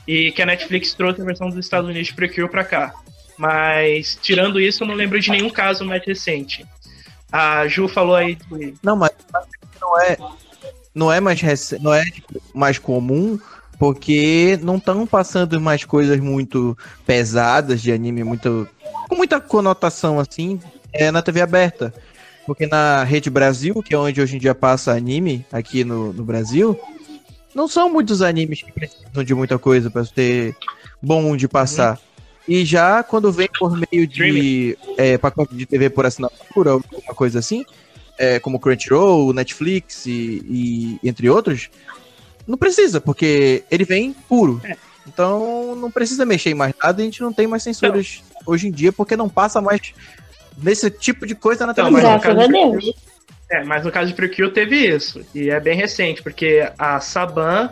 E que a Netflix trouxe a versão dos Estados Unidos de Precure pra cá. Mas, tirando isso, eu não lembro de nenhum caso mais recente. A Ju falou aí. Não, mas não é, não é mais rec- não é tipo, mais comum porque não estão passando mais coisas muito pesadas de anime, muito com muita conotação assim, é na TV aberta. Porque na Rede Brasil, que é onde hoje em dia passa anime aqui no, no Brasil, não são muitos animes que precisam de muita coisa para ter bom de passar. E já quando vem por meio de é, pacote de TV por assinatura ou alguma coisa assim, é, como Crunchyroll, Netflix e, e entre outros, não precisa, porque ele vem puro. É. Então não precisa mexer em mais nada e a gente não tem mais censuras hoje em dia, porque não passa mais nesse tipo de coisa na Então, televisão. mas no Graças caso a do Deus. É, mas no caso de Precure teve isso. E é bem recente, porque a Saban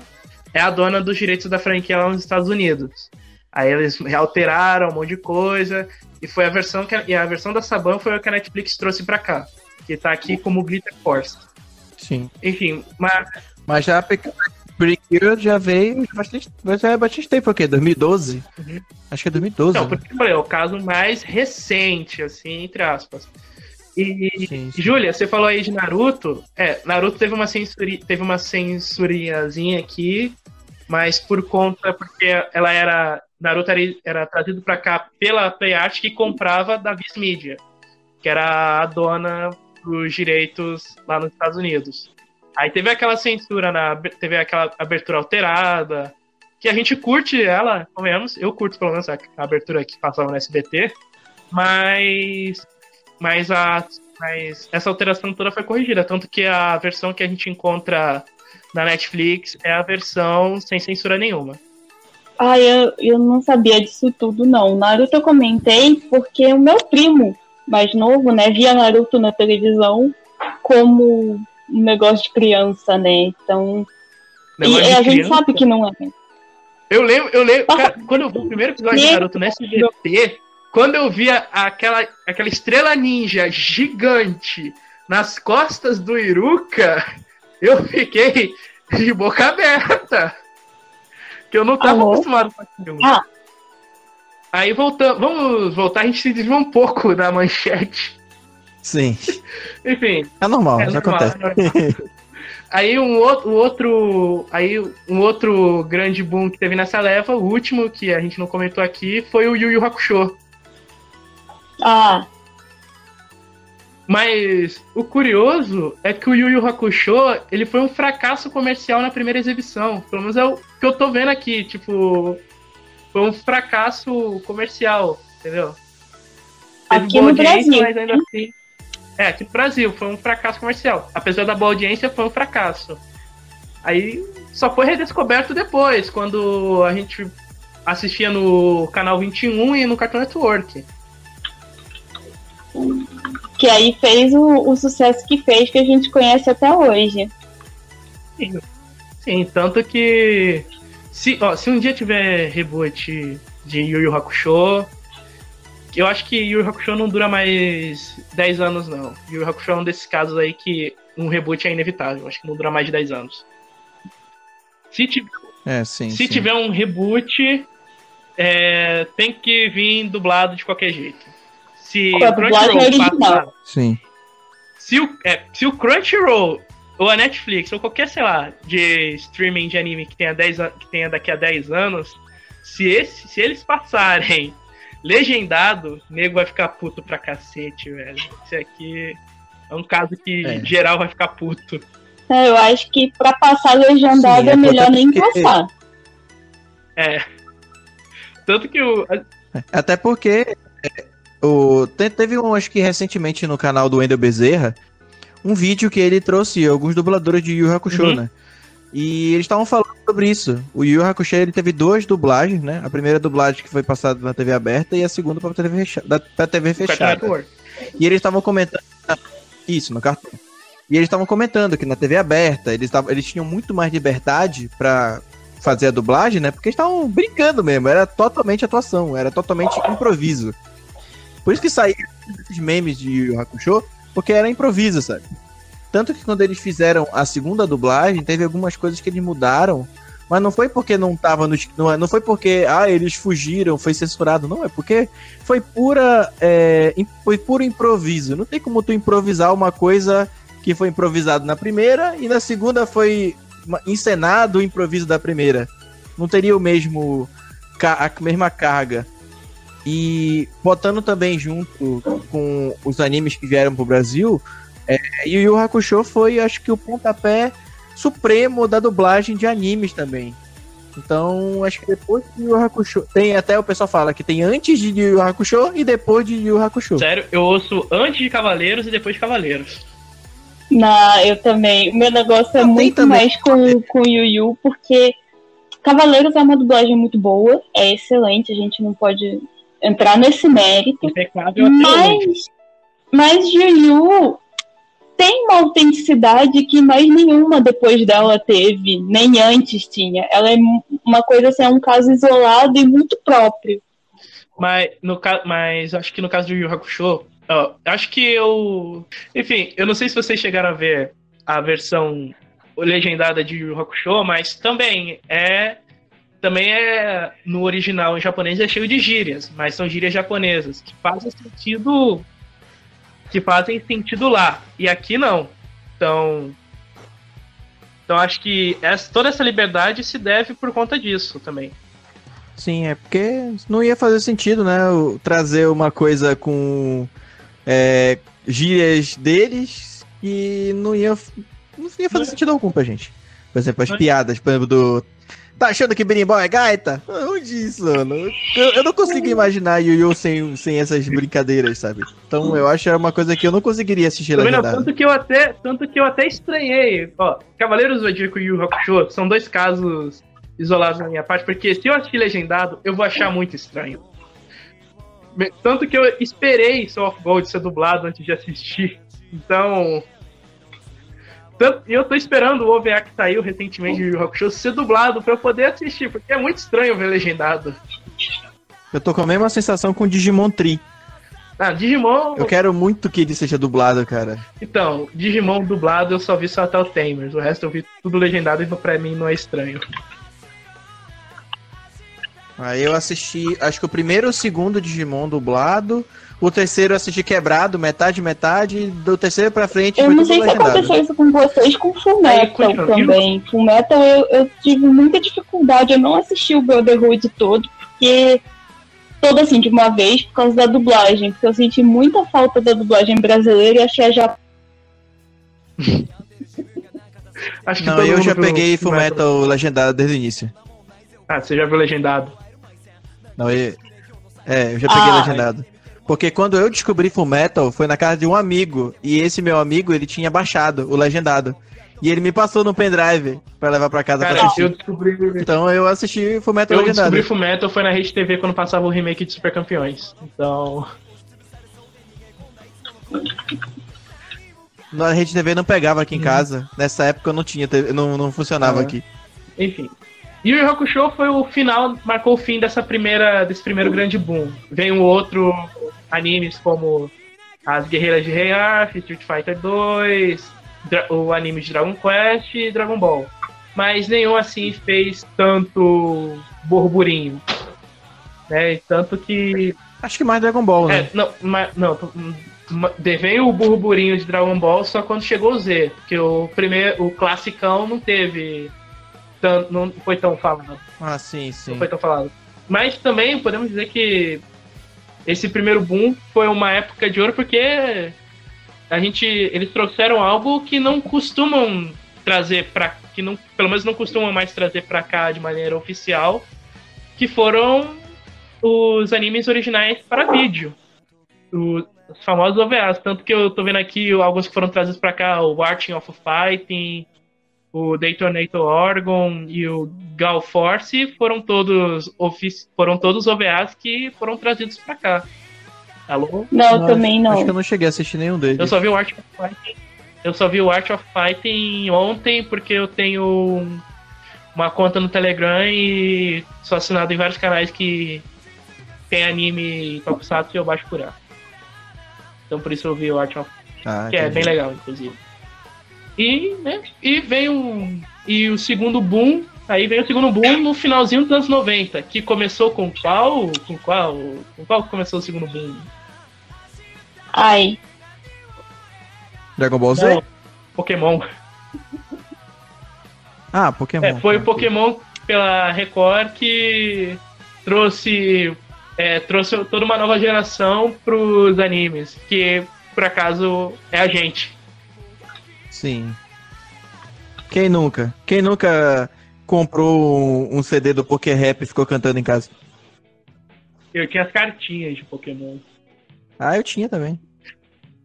é a dona dos direitos da franquia lá nos Estados Unidos. Aí eles alteraram um monte de coisa. E foi a versão que a, e a versão da Saban foi a que a Netflix trouxe pra cá. Que tá aqui como Glitter Force. Sim. Enfim, mas Mas já a Precure já veio bastante, já é bastante tempo, o quê? 2012? Uhum. Acho que é 2012. Não, né? porque eu falei, é o caso mais recente, assim, entre aspas. E, Sim, sim. Júlia, você falou aí de Naruto. É, Naruto teve uma, censuri, teve uma censuriazinha aqui, mas por conta, porque ela era. Naruto era, era trazido pra cá pela PlayArt que comprava da Viz Media, que era a dona dos direitos lá nos Estados Unidos. Aí teve aquela censura, na, teve aquela abertura alterada, que a gente curte ela, pelo menos, eu curto pelo menos a, a abertura que passava no SBT, mas, mas, a, mas essa alteração toda foi corrigida, tanto que a versão que a gente encontra na Netflix é a versão sem censura nenhuma. Ah, eu, eu não sabia disso tudo, não. Naruto eu comentei porque o meu primo mais novo, né, via Naruto na televisão como um negócio de criança, né? Então. E, Negócio a gente criança. sabe que não é. Eu lembro, eu lembro, cara, quando eu vi o primeiro episódio de. Naruto no SBT, quando eu via aquela, aquela estrela ninja gigante nas costas do Iruka, eu fiquei de boca aberta. Que eu não tava Alô? acostumado com aquilo. Ah. Aí voltando, vamos voltar, a gente se desviou um pouco da manchete. Sim. Enfim, É normal, é já normal, acontece. é normal. Aí um outro, um outro, aí um outro grande boom que teve nessa leva, o último que a gente não comentou aqui, foi o Yu Yu Hakusho. Ah, Mas o curioso é que o Yu Yu Hakusho, ele foi um fracasso comercial na primeira exibição. Pelo menos é o que eu tô vendo aqui, tipo, foi um fracasso comercial, entendeu? Teve Aqui no audiência, Brasil. Mas ainda assim, é, aqui no Brasil foi um fracasso comercial. Apesar da boa audiência, foi um fracasso. Aí só foi redescoberto depois, quando a gente assistia no canal 21 e no Cartoon Network. Que aí fez o, o sucesso que fez, que a gente conhece até hoje. Sim, tanto que se, ó, se um dia tiver reboot de Yu Yu Hakusho, eu acho que Yu Yu Hakusho não dura mais 10 anos, não. Yu Yu Hakusho é um desses casos aí que um reboot é inevitável. Acho que não dura mais de 10 anos. Se, ti- É, sim. se sim. tiver um reboot, é, tem que vir dublado de qualquer jeito. Se a o dublagem Crunchyroll original. passar Sim. se o, é, se o Crunchyroll ou a Netflix ou qualquer, sei lá, de streaming de anime que tenha, 10, an- que tenha daqui a 10 anos, se, esse, se eles passarem legendado, o nego vai ficar puto pra cacete, velho. Isso aqui é um caso que É. geral vai ficar puto. É, eu acho que pra passar legendado Sim, é é melhor nem porque- passar. É. Tanto que o. Até porque é, o, te- teve um, acho que recentemente no canal do Wendel Bezerra, um vídeo que ele trouxe alguns dubladores de Yu Hakusho, Uhum. né? E eles estavam falando sobre isso. O Yu Hakusho ele teve duas dublagens, né? A primeira dublagem que foi passada na TV aberta e a segunda pra TV, fecha- pra TV fechada. E eles estavam comentando. Isso, no cartão. E eles estavam comentando que na TV aberta eles, tavam, eles tinham muito mais liberdade pra fazer a dublagem, né? Porque eles estavam brincando mesmo. Era totalmente atuação, era totalmente improviso. Por isso que saíram esses memes de Yu Hakusho, porque era improviso, sabe? Tanto que quando eles fizeram a segunda dublagem, teve algumas coisas que eles mudaram. Mas não foi porque não tava no. Não, não foi porque, ah, eles fugiram, foi censurado. Não, é porque foi pura. é, foi puro improviso. Não tem como tu improvisar uma coisa que foi improvisado na primeira e na segunda foi encenado o improviso da primeira. Não teria o mesmo. a mesma carga. E botando também junto com os animes que vieram pro Brasil, é, Yu Yu Hakusho foi, acho que, o pontapé supremo da dublagem de animes também. Então, acho que depois de Yu Yu Hakusho. Tem até o pessoal fala que tem antes de Yu Yu Hakusho e depois de Yu Yu Hakusho. Sério, eu ouço antes de Cavaleiros e depois de Cavaleiros. Na, eu também. O meu negócio é Eu muito também. mais com, com o Yu Yu, porque Cavaleiros é uma dublagem muito boa, é excelente, a gente não pode entrar nesse mérito. Mas, mas Yu Yu tem uma autenticidade que mais nenhuma depois dela teve, nem antes tinha. Ela é uma coisa assim, é um caso isolado e muito próprio. Mas, no, mas acho que no caso do Yu Hakusho, ó, acho que eu. Enfim, eu não sei se vocês chegaram a ver a versão legendada de Yu Hakusho, mas também é. Também é. No original em japonês é cheio de gírias, mas são gírias japonesas, que fazem sentido. Que fazem sentido lá. E aqui não. Então. Então acho que essa, toda essa liberdade se deve por conta disso também. Sim, é porque não ia fazer sentido, né? Trazer uma coisa com é, gírias deles e não ia, não ia fazer sentido algum pra gente. Por exemplo, as piadas, por exemplo, do. Tá achando que berimbau é gaita? Onde isso, mano? Eu, eu não consigo imaginar Yu Yu sem, sem essas brincadeiras, sabe? Então eu acho que é uma coisa que eu não conseguiria assistir legendado. Tanto que eu até, tanto que eu até estranhei. Ó, Cavaleiros do Zodíaco e Yu Hakusho são dois casos isolados na minha parte, porque se eu assistir legendado, eu vou achar muito estranho. Tanto que eu esperei Soul of Gold ser dublado antes de assistir. Então. Tanto, eu tô esperando o OVA que saiu recentemente de Yu Hakusho ser dublado pra eu poder assistir, porque é muito estranho ver legendado. Eu tô com a mesma sensação com Digimon Tree. Ah, Digimon. Eu quero muito que ele seja dublado, cara. Então, Digimon dublado eu só vi só até o Tamers. O resto eu vi tudo legendado e pra mim não é estranho. Aí eu assisti, acho que o primeiro e o segundo Digimon dublado. O terceiro eu assisti quebrado, metade, metade. Do terceiro pra frente. Eu não sei se legendado. aconteceu isso com vocês com Full Metal também. Full Metal eu, eu tive muita dificuldade. Eu não assisti o Brotherhood todo, porque. Todo assim, de uma vez, por causa da dublagem. Porque eu senti muita falta da dublagem brasileira e achei a já. não, eu já peguei Full Metal legendado desde o início. Ah, você já viu legendado? Não, eu, é, eu já peguei ah, legendado. Porque quando eu descobri Full Metal, foi na casa de um amigo. E esse meu amigo, ele tinha baixado o legendado. E ele me passou no pendrive pra levar pra casa Cara, pra assistir. Eu descobri... Então eu assisti Full Metal eu legendado. Eu descobri Full Metal foi na Rede TV quando passava o remake de Super Campeões. Então... Na Rede TV não pegava aqui em hum. casa. Nessa época não tinha, não, não funcionava ah, aqui. Enfim. E o Hakusho foi o final, marcou o fim dessa primeira, desse primeiro grande boom. Vem um outro animes como As Guerreiras de Rei Arf, Street Fighter 2, o anime de Dragon Quest e Dragon Ball. Mas nenhum assim fez tanto burburinho. Né? Tanto que. Acho que mais Dragon Ball, né? É, não, mas, não, veio o burburinho de Dragon Ball só quando chegou o Z, porque o primeiro, o classicão não teve tão, não foi tão falado. Ah, sim, sim. Não foi tão falado. Mas também podemos dizer que esse primeiro boom foi uma época de ouro porque a gente eles trouxeram algo que não costumam trazer para que não pelo menos não costumam mais trazer para cá de maneira oficial, que foram os animes originais para vídeo. Os famosos OVAs, tanto que eu tô vendo aqui alguns que foram trazidos para cá, o Arting of Fighting, o Daytonator Oregon e o Gal Force foram todos foram todos OVAs que foram trazidos para cá. Alô? Não, não, também não. Acho que eu não cheguei a assistir nenhum deles. Eu só vi o Art of Fighting. Eu só vi o Art of Fighting ontem porque eu tenho uma conta no Telegram e sou assinado em vários canais que tem anime Tokusatsu e eu baixo por lá. Então por isso eu vi o Art of ah, que entendi. é bem legal, inclusive. E, né, e veio e o segundo boom, aí veio o segundo boom no finalzinho dos anos 90, que começou com qual? Com qual? Com qual começou o segundo boom? Ai. Dragon Ball Z? Não, Pokémon. Ah, Pokémon. É, foi o Pokémon pela Record que trouxe é, trouxe toda uma nova geração pros animes, que por acaso é a gente. Sim. Quem nunca? Quem nunca comprou um CD do Poké Rap e ficou cantando em casa? Eu tinha as cartinhas de Pokémon. Ah, eu tinha também.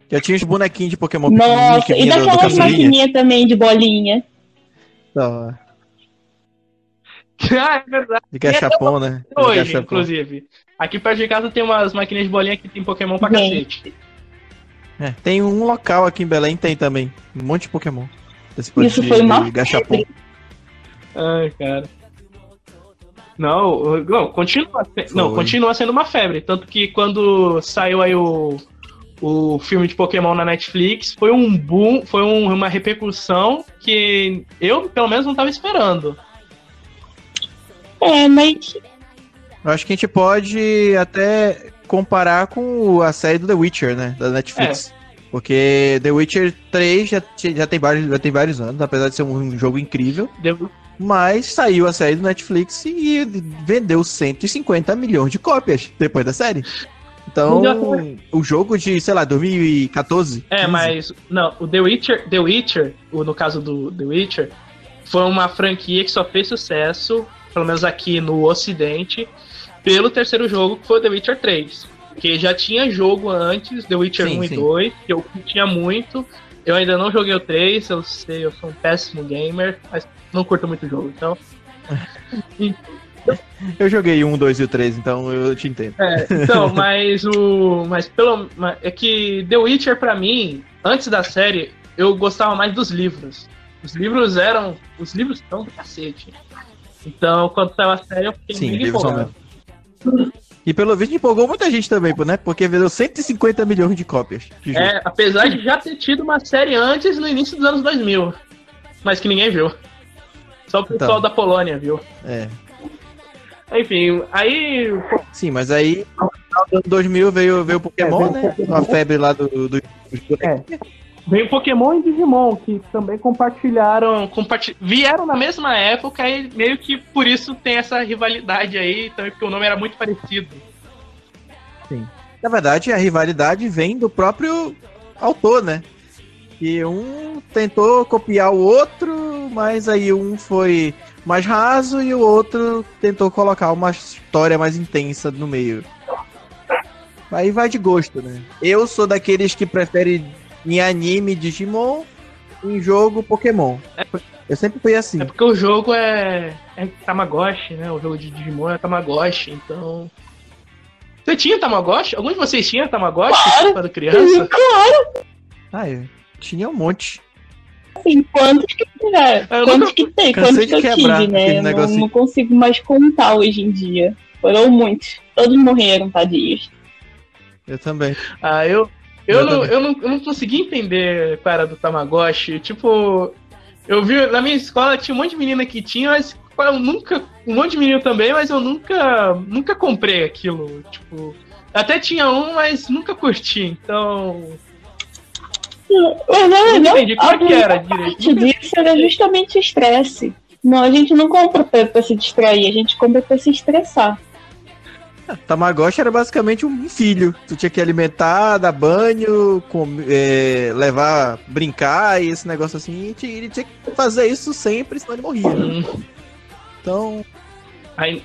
Eu tinha os bonequinhos de Pokémon Nossa, e daquelas maquininhas também de bolinha. Tá. ah, é verdade. De cachapão, né? Hoje, inclusive. Aqui perto de casa tem umas maquininhas de bolinha que tem Pokémon pra Gente. cacete. É, tem um local aqui em Belém, tem também. Um monte de Pokémon. Esse Isso de- foi uma de Gachapon. Ai, cara. Não, não, continua, não, continua sendo uma febre. Tanto que quando saiu aí o, o filme de Pokémon na Netflix, foi um boom, foi um- uma repercussão que eu, pelo menos, não tava esperando. É, mas Eu acho que a gente pode até comparar com a série do The Witcher, né? Da Netflix. Porque The Witcher 3 já, já, tem vários, já tem vários anos, apesar de ser um jogo incrível. Mas saiu a série do Netflix e vendeu 150 milhões de cópias depois da série. Então, o jogo de, sei lá, 2014. É, 15, mas não, o The Witcher, The Witcher, no caso do The Witcher, foi uma franquia que só fez sucesso, pelo menos aqui no Ocidente, pelo terceiro jogo, que foi o The Witcher 3. Que já tinha jogo antes, The Witcher Sim, 1 sim. e 2, que eu tinha muito. Eu ainda não joguei o 3, eu sei, eu sou um péssimo gamer, mas não curto muito o jogo, então. Eu joguei um, dois e o 3, então eu te entendo. É, então, mas o. Mas pelo. É que The Witcher, pra mim, antes da série, eu gostava mais dos livros. Os livros eram. Os livros são do cacete. Então, quando saiu a série, eu fiquei Sim, livros são. E pelo visto empolgou muita gente também, né? Porque vendeu 150 milhões de cópias. de jogo. É, apesar de já ter tido uma série antes no início dos anos 2000. Mas que ninguém viu. Só o pessoal Então. da Polônia viu. É. Enfim, aí. Sim, mas aí, no final do ano 2000 veio, veio o Pokémon, É, veio né? Pokémon. A febre lá do, do, dos bonequinhos. Veio Pokémon e Digimon, que também compartilharam. Comparti vieram na mesma época e meio que por isso tem essa rivalidade aí, também porque o nome era muito parecido. Na verdade, a rivalidade vem do próprio autor, né? Que um tentou copiar o outro, mas aí um foi mais raso e o outro tentou colocar uma história mais intensa no meio. Aí vai de gosto, né? Eu sou daqueles que preferem em anime Digimon, em jogo Pokémon. Eu sempre fui assim. É porque o jogo é, é Tamagotchi, né? O jogo de Digimon é Tamagotchi, então. Você tinha Tamagotchi? Algum de vocês tinha Tamagotchi Claro. quando criança? Ah, eu tinha um monte. assim, quantos que tiver? Eu Quantos nunca- que tem? cansei Quantos que eu tive, né? Não, não consigo mais contar hoje em dia. Foram muitos. Todos morreram, tadinhos. Eu também. Ah, eu. Eu Eu não, eu, não, eu não consegui entender qual era do Tamagotchi. Tipo, eu vi na minha escola tinha um monte de menina que tinha, mas eu nunca. Um monte de menino também, mas eu nunca. Nunca comprei aquilo. Tipo. Até tinha um, mas nunca curti. Então. Mas não, Eu não não, entendi como é que a era parte direito. disso era justamente o estresse. Não, a gente não compra pra, pra se distrair, a gente compra pra se estressar. Tamagotchi era basicamente um filho. Tu tinha que alimentar, dar banho, com- é, levar, brincar e esse negócio assim. E ele tinha que fazer isso sempre, senão ele morria. Hum, Então, aí-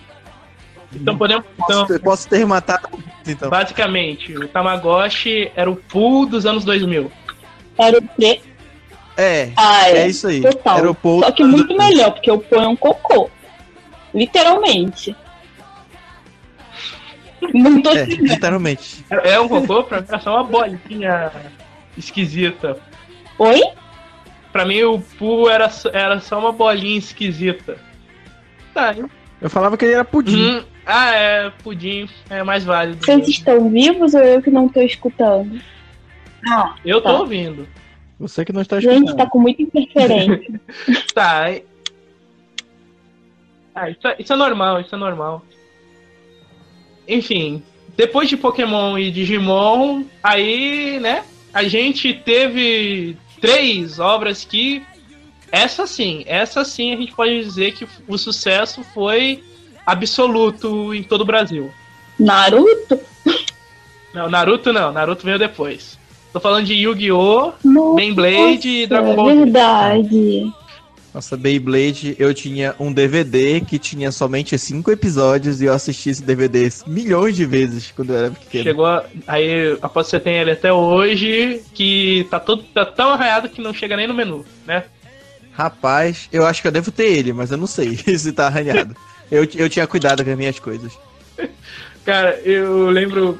então podemos. Então, posso, posso ter matado. Então, basicamente, o Tamagotchi era o pool dos anos 2000. Era o quê? é, Ah, é é. isso aí. Total. Era o Paul Só que muito melhor, porque o pão é um cocô. Literalmente. Não tô É, literalmente. É um cocô, pra mim era só uma bolinha esquisita. Oi? Pra mim o Poo era, só- era só uma bolinha esquisita. Tá, Eu falava que ele era pudim. Hum, ah, é, pudim é mais válido. Vocês estão vivos ou eu que não tô escutando? Ah, Eu tô tá. ouvindo. Você que não está gente, escutando. tá com muita interferência. Tá. aí- Ah, isso é, isso é normal, isso é normal. Enfim, depois de Pokémon e Digimon, aí, né, a gente teve três obras que. Essa sim, essa sim a gente pode dizer que o sucesso foi absoluto em todo o Brasil. Naruto? Não, Naruto não, Naruto veio depois. Tô falando de Yu-Gi-Oh!, Beyblade e Dragon Ball verdade. Nossa, Beyblade, eu tinha um DVD que tinha somente cinco episódios e eu assisti esse DVD milhões de vezes quando eu era pequeno. Chegou a- aí, após você tem ele até hoje, que tá todo tá tão arranhado que não chega nem no menu, né? Rapaz, eu acho que eu devo ter ele, mas eu não sei se tá arranhado. Eu, eu tinha cuidado com as minhas coisas. Cara, eu lembro.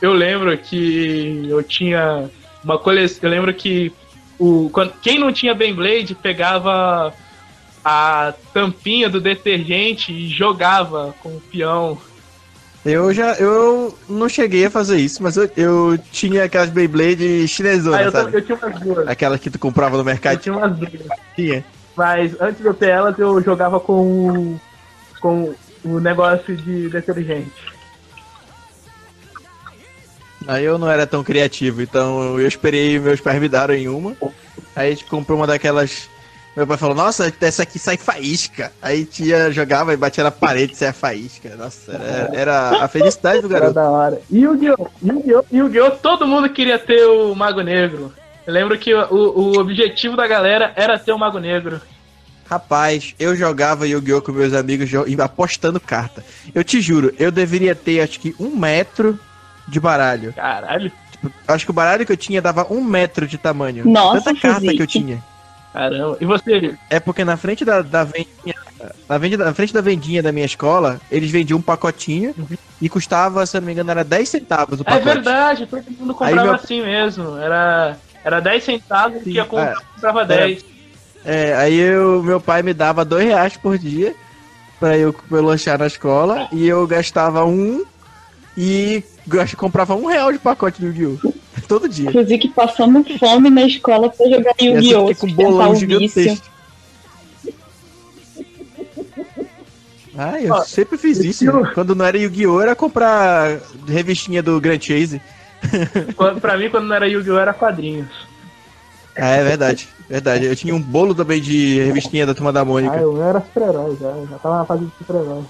Eu lembro que eu tinha. uma coleção. Eu lembro que o, quando, quem não tinha Beyblade pegava a tampinha do detergente e jogava com o peão. Eu já. Eu não cheguei a fazer isso, mas eu, eu tinha aquelas Beyblade chinesonas, Ah, eu, sabe? eu tinha umas duas. Aquelas que tu comprava no Eu mercado. tinha umas duas. Tinha. Mas antes de eu ter elas, eu jogava com, com o negócio de detergente. Aí eu não era tão criativo, então eu esperei meus pais me darem uma. Aí a gente comprou uma daquelas. Meu pai falou, nossa, essa aqui sai faísca. Aí tia jogava e batia na parede e saia faísca. Nossa, era, era a felicidade do Era garoto. da hora. E o Yu-Gi-Oh! Yu-Gi-Oh! Yu-Gi-Oh! Todo mundo queria ter o Mago Negro. Eu lembro que o, o objetivo da galera era ter o Mago Negro. Rapaz, eu jogava Yu-Gi-Oh! com meus amigos e apostando carta. Eu te juro, eu deveria ter acho que um metro de baralho. Caralho. Acho que o baralho que eu tinha dava um metro de tamanho. Nossa, Tanta carta Fizike. que eu tinha. Caramba. E você? É porque na frente da, da vendinha. Na, vende- na frente da vendinha da minha escola, eles vendiam um pacotinho e custava, se eu não me engano, era 10 centavos o É pacote. verdade, todo mundo comprava meu- assim mesmo. Era, era 10 centavos Sim, e ia comprar, é. comprava 10. É, aí eu, meu pai me dava dois reais por dia pra eu, pra eu lanchar na escola e eu gastava um e gas- comprava um real de pacote do Yu-Gi-Oh! Todo dia. Inclusive passando fome na escola pra jogar eu Yu-Gi-Oh! com um bolão gigantesco. Ah, eu Ó, sempre fiz isso. Yu-Gi-Oh! Quando não era Yu-Gi-Oh! era comprar revistinha do Grand Chase. Quando- pra mim, quando não era Yu-Gi-Oh! era quadrinhos. Ah, é verdade. Verdade. Eu tinha um bolo também de revistinha da Turma da Mônica. Ah, eu era super-herói já. Já tava na fase de super-herói.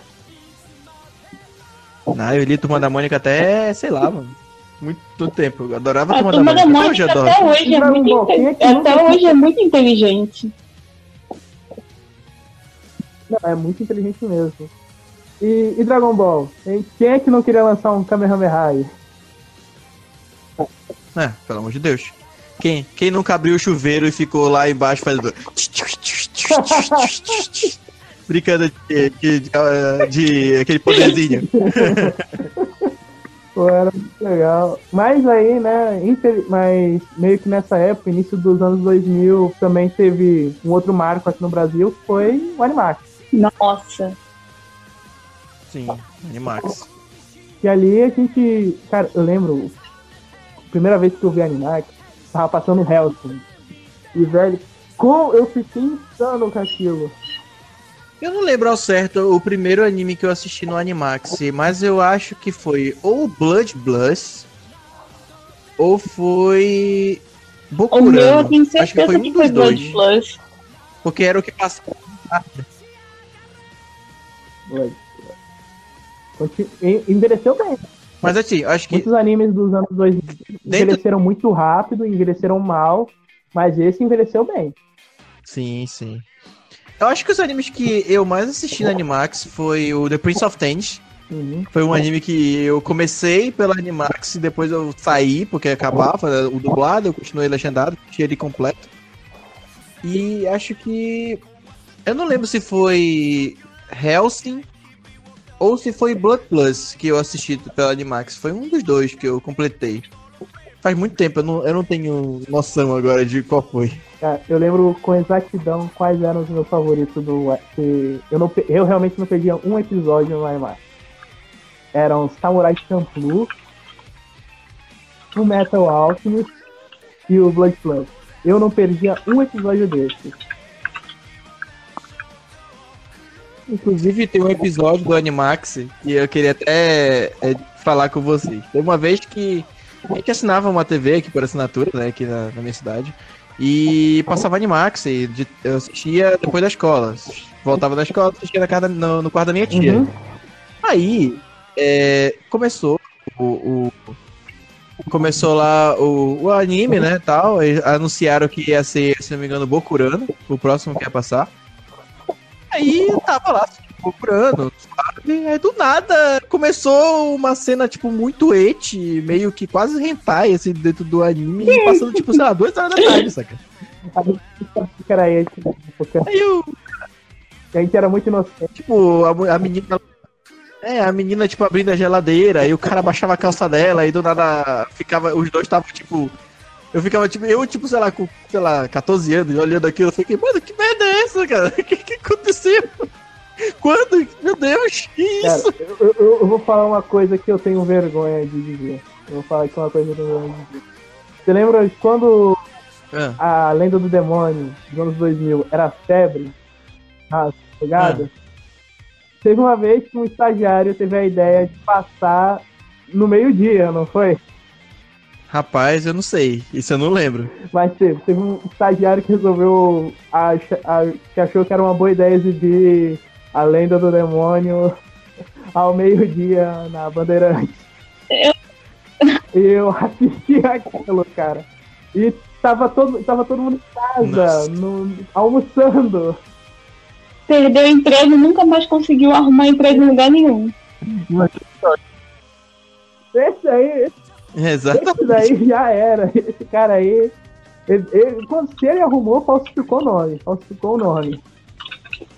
Ah, eu li Turma da Mônica até, sei lá, mano. Muito tempo. Eu adorava A Turma, turma da Até Mônica hoje eu adoro. até hoje é muito Ball, quem é que inte- nunca até hoje é muito inteligente. Não, é muito inteligente mesmo. E, e Dragon Ball? Hein? Quem é que não queria lançar um Kamehameha aí? É, pelo amor de Deus. Quem, quem nunca abriu o chuveiro e ficou lá embaixo fazendo. Brincando de, de, de, de aquele poderzinho. Pô, era muito legal. Mas aí, né, infel- mas meio que nessa época, início dos anos 2000, também teve um outro marco aqui no Brasil, que foi o Animax. Nossa. Sim, Animax. E ali a gente, cara, eu lembro, a primeira vez que eu vi Animax, tava passando Hellsing. E, velho, como eu fiquei insano com aquilo. Eu não lembro ao certo o primeiro anime que eu assisti no Animax, mas eu acho que foi ou Blood Plus ou foi O Bokurano. meu eu tenho Acho que certeza foi que um foi, dos Blood dois. Porque era o que passava. Envelheceu bem. Mas assim, eu acho que Muitos animes dos anos 2000 envelheceram muito rápido, envelheceram mal, mas esse envelheceu bem. Sim, sim. Eu acho que os animes que eu mais assisti na Animax foi o The Prince of Tennis. Uhum. Foi um anime que eu comecei pela Animax e depois eu saí, porque acabava o dublado, eu continuei legendado, tinha ele completo. E acho que. Eu não lembro se foi Helsing ou se foi Blood Plus que eu assisti pela Animax. Foi um dos dois que eu completei. Faz muito tempo, eu não, eu não tenho noção agora de qual foi. Cara, eu lembro com exatidão quais eram os meus favoritos do. eu, não, eu realmente não perdia um episódio no Animax. Eram Samurai Champloo, o Metal Alchemist e o Blood Plus. Eu não perdia um episódio desses. Inclusive tem um episódio do Animax que eu queria até é, falar com vocês. Tem uma vez que a gente assinava uma TV aqui por assinatura, né, aqui na, na minha cidade, e passava Animax, e de- eu assistia depois da escola. Voltava da escola, assistia na casa, no, no quarto da minha tia. Uhum. Aí é, começou o, o- começou lá o, o anime, né, tal, e anunciaram que ia ser, se não me engano, Bokurano, o próximo que ia passar. Aí eu tava lá, Bokurano, sabe? Aí do nada começou uma cena, tipo, muito eti, meio que quase hentai, assim, dentro do anime, e passando, tipo, sei lá, duas horas da tarde, saca? Era esse, porque Aí eu, a gente era muito inocente. Tipo, a, a menina. É, a menina, tipo, abrindo a geladeira, e o cara baixava a calça dela, e do nada ficava. Os dois estavam, tipo, Eu ficava, tipo, eu, tipo, sei lá, com, sei lá, 14 anos, olhando aquilo, eu fiquei, mano, que merda é essa, cara? O que, que aconteceu? Quando? Meu Deus, que isso? Cara, eu, eu- eu vou falar uma coisa que eu tenho vergonha de dizer. Eu vou falar aqui uma coisa que eu tenho vergonha de dizer. Você lembra quando Ah, a lenda do demônio dos anos 2000 era febre? Ah, pegada? Teve uma vez que um estagiário teve a ideia de passar no meio-dia, não foi? rapaz, eu não sei. Isso eu não lembro. Mas teve, teve um estagiário que resolveu, ach- a- que achou que era uma boa ideia exibir a lenda do demônio ao meio-dia na Bandeirante. E eu assisti aquilo, cara. E tava todo, tava todo mundo em casa, no- almoçando. Perdeu o emprego, nunca mais conseguiu arrumar emprego em lugar nenhum. Esse aí, Exatamente. esse daí já era. Esse cara aí. Ele, ele- quando se ele arrumou, falsificou o nome. Falsificou o nome.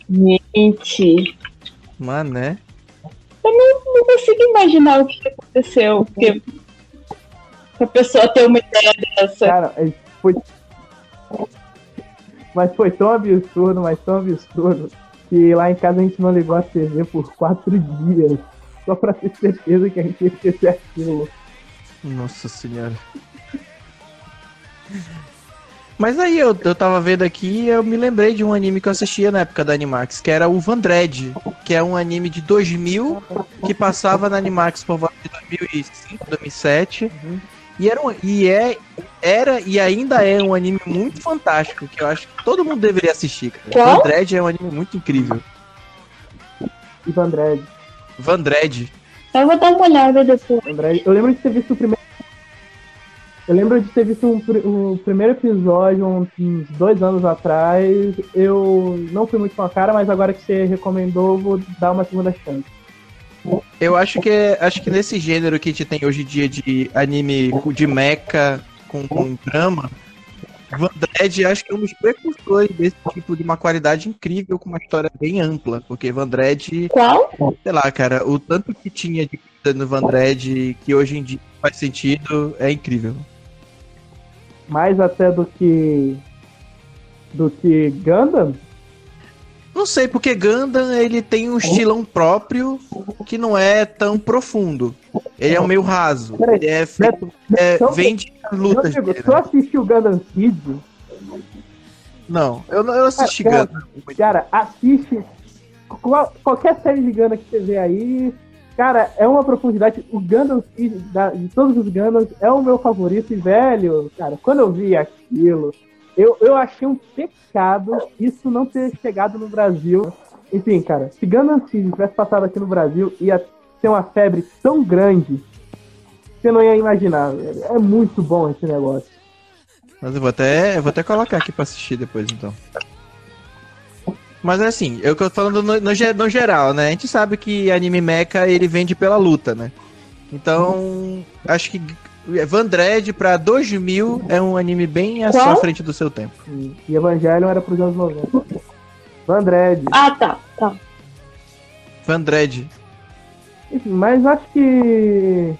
Gente, Mas, né? não consigo imaginar o que aconteceu. Porque a pessoa ter uma ideia dessa. Cara, é, foi. Mas foi tão absurdo, mas tão absurdo, que lá em casa a gente não ligou a TV por quatro dias. Só pra ter certeza que a gente ia esquecer aquilo. Nossa senhora. Mas aí eu, eu tava vendo aqui e eu me lembrei de um anime que eu assistia na época da Animax, que era o Vandred, que é um anime de 2000 que passava na Animax por volta de 2005, 2007. E, era, um, e é, era e ainda é um anime muito fantástico, que eu acho que todo mundo deveria assistir. Cara. Qual? Vandred é um anime muito incrível. Ivan Dredd. Vandred. Eu vou dar uma olhada depois. André, eu lembro de ter visto o primeiro. Eu lembro de ter visto um, um primeiro episódio uns, uns dois anos atrás. Eu não fui muito com a cara, mas agora que você recomendou, vou dar uma segunda chance. Eu acho que acho que nesse gênero que a gente tem hoje em dia de anime de mecha com, com drama, Vandred acho que é um dos precursores desse tipo de uma qualidade incrível com uma história bem ampla, porque Vandred, Qual? sei lá, cara, o tanto que tinha de coisa no Vandred que hoje em dia faz sentido é incrível. Mais até do que. do que Gundam. Não sei, porque Gundam ele tem um estilão próprio que não é tão profundo. Ele é um meio raso. Ele é feito, é, vem de lutas tu né? assistiu Gundam Seed? Não, eu não eu assisti Cara, Gundam. Cara, assiste qual- qualquer série de Gundam que você vê aí. Cara, é uma profundidade. O Gundam Seed, de todos os Gundams, é o meu favorito. E, velho, cara, quando eu vi aquilo, eu, eu achei um pecado isso não ter chegado no Brasil. Enfim, cara, se Gundam Seed tivesse passado aqui no Brasil, ia ter uma febre tão grande. Você não ia imaginar. É muito bom esse negócio. Mas eu vou até, eu vou até colocar aqui pra assistir depois, então. Mas é assim, eu tô falando no, no, no geral, né? A gente sabe que anime mecha ele vende pela luta, né? Então, acho que Vandred pra 2000 é um anime bem à Qual? sua frente do seu tempo. E Evangelion era pros anos 90. Vandred. Ah, tá, tá. Vandred. Mas acho que.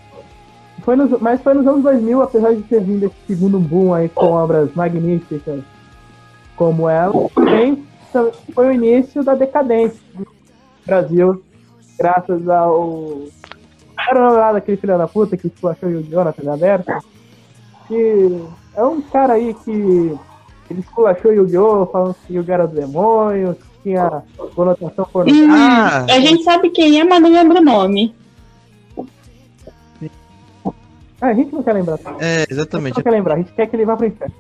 Foi nos, mas foi nos anos 2000, apesar de ter vindo esse segundo boom aí com obras magníficas como ela, também foi o início da decadência do Brasil, graças ao. Era lá daquele filho da puta que esculachou o Yu-Gi-Oh! na TV aberta. Que é um cara aí que. Ele esculachou Yu-Gi-Oh! falando que Yu-Gi-Oh! era do demônio, que tinha conotação pornográfica. Hum, a gente sabe quem é, mas não lembra o nome. Ah, a gente não quer lembrar. A É, gente não exatamente. quer lembrar, a gente quer que ele vá pro inferno.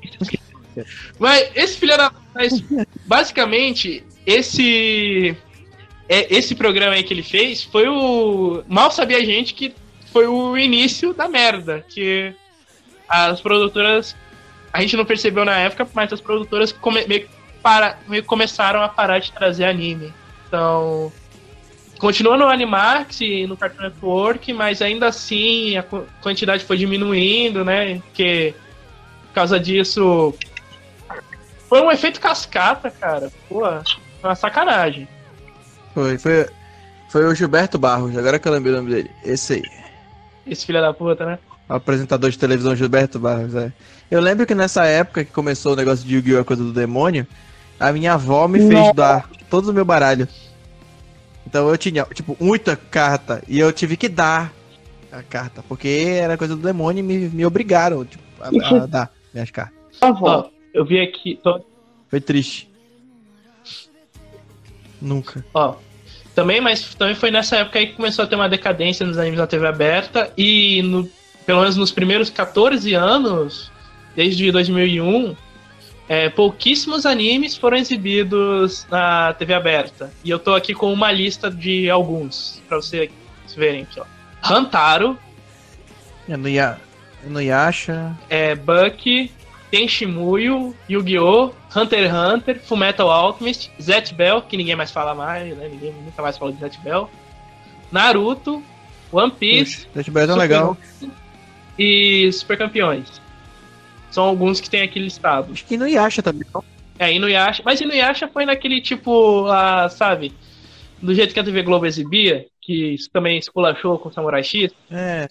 Mas esse filho da. Mas, basicamente, esse. é, esse programa aí que ele fez foi o. Mal sabia a gente que foi o início da merda. Que as produtoras. A gente não percebeu na época, mas as produtoras come- meio, para, meio começaram a parar de trazer anime. Então. Continua no Animax e no Cartoon Network, mas ainda assim a qu- quantidade foi diminuindo, né? Porque por causa disso foi um efeito cascata, cara. Pô, foi uma sacanagem. Foi, foi, foi o Gilberto Barros, agora que eu lembrei o nome dele. Esse aí. Esse filho da puta, né? apresentador de televisão Gilberto Barros, é. Eu lembro que nessa época que começou o negócio de Yu-Gi-Oh! a coisa do demônio, a minha avó me fez dar todos o meu baralho. Então eu tinha, tipo, muita carta e eu tive que dar a carta, porque era coisa do demônio e me, me obrigaram tipo, a, a dar minhas cartas. Por favor. Ó, eu vi aqui. tô- Foi triste. Nunca. Ó, também, mas também foi nessa época aí que começou a ter uma decadência nos animes na TV aberta e no, pelo menos nos primeiros 14 anos, desde 2001, é, pouquíssimos animes foram exibidos na TV aberta. E eu tô aqui com uma lista de alguns, pra vocês verem aqui, ó. Hantaro, ia achar. é, Bucky, Tenshimuyo, Yu-Gi-Oh!, Hunter x Hunter, Fullmetal Alchemist, Zet Bell, que ninguém mais fala mais, né? Ninguém nunca mais falou de Zet Bell. Naruto, One Piece ver tão Super- legal. e Super Campeões. São alguns que tem aqui listados. Acho que achar também. não. É, Inuyasha. Mas Inuyasha foi naquele tipo, ah, sabe? Do jeito que a TV Globo exibia, que também esculachou com Samurai X. É,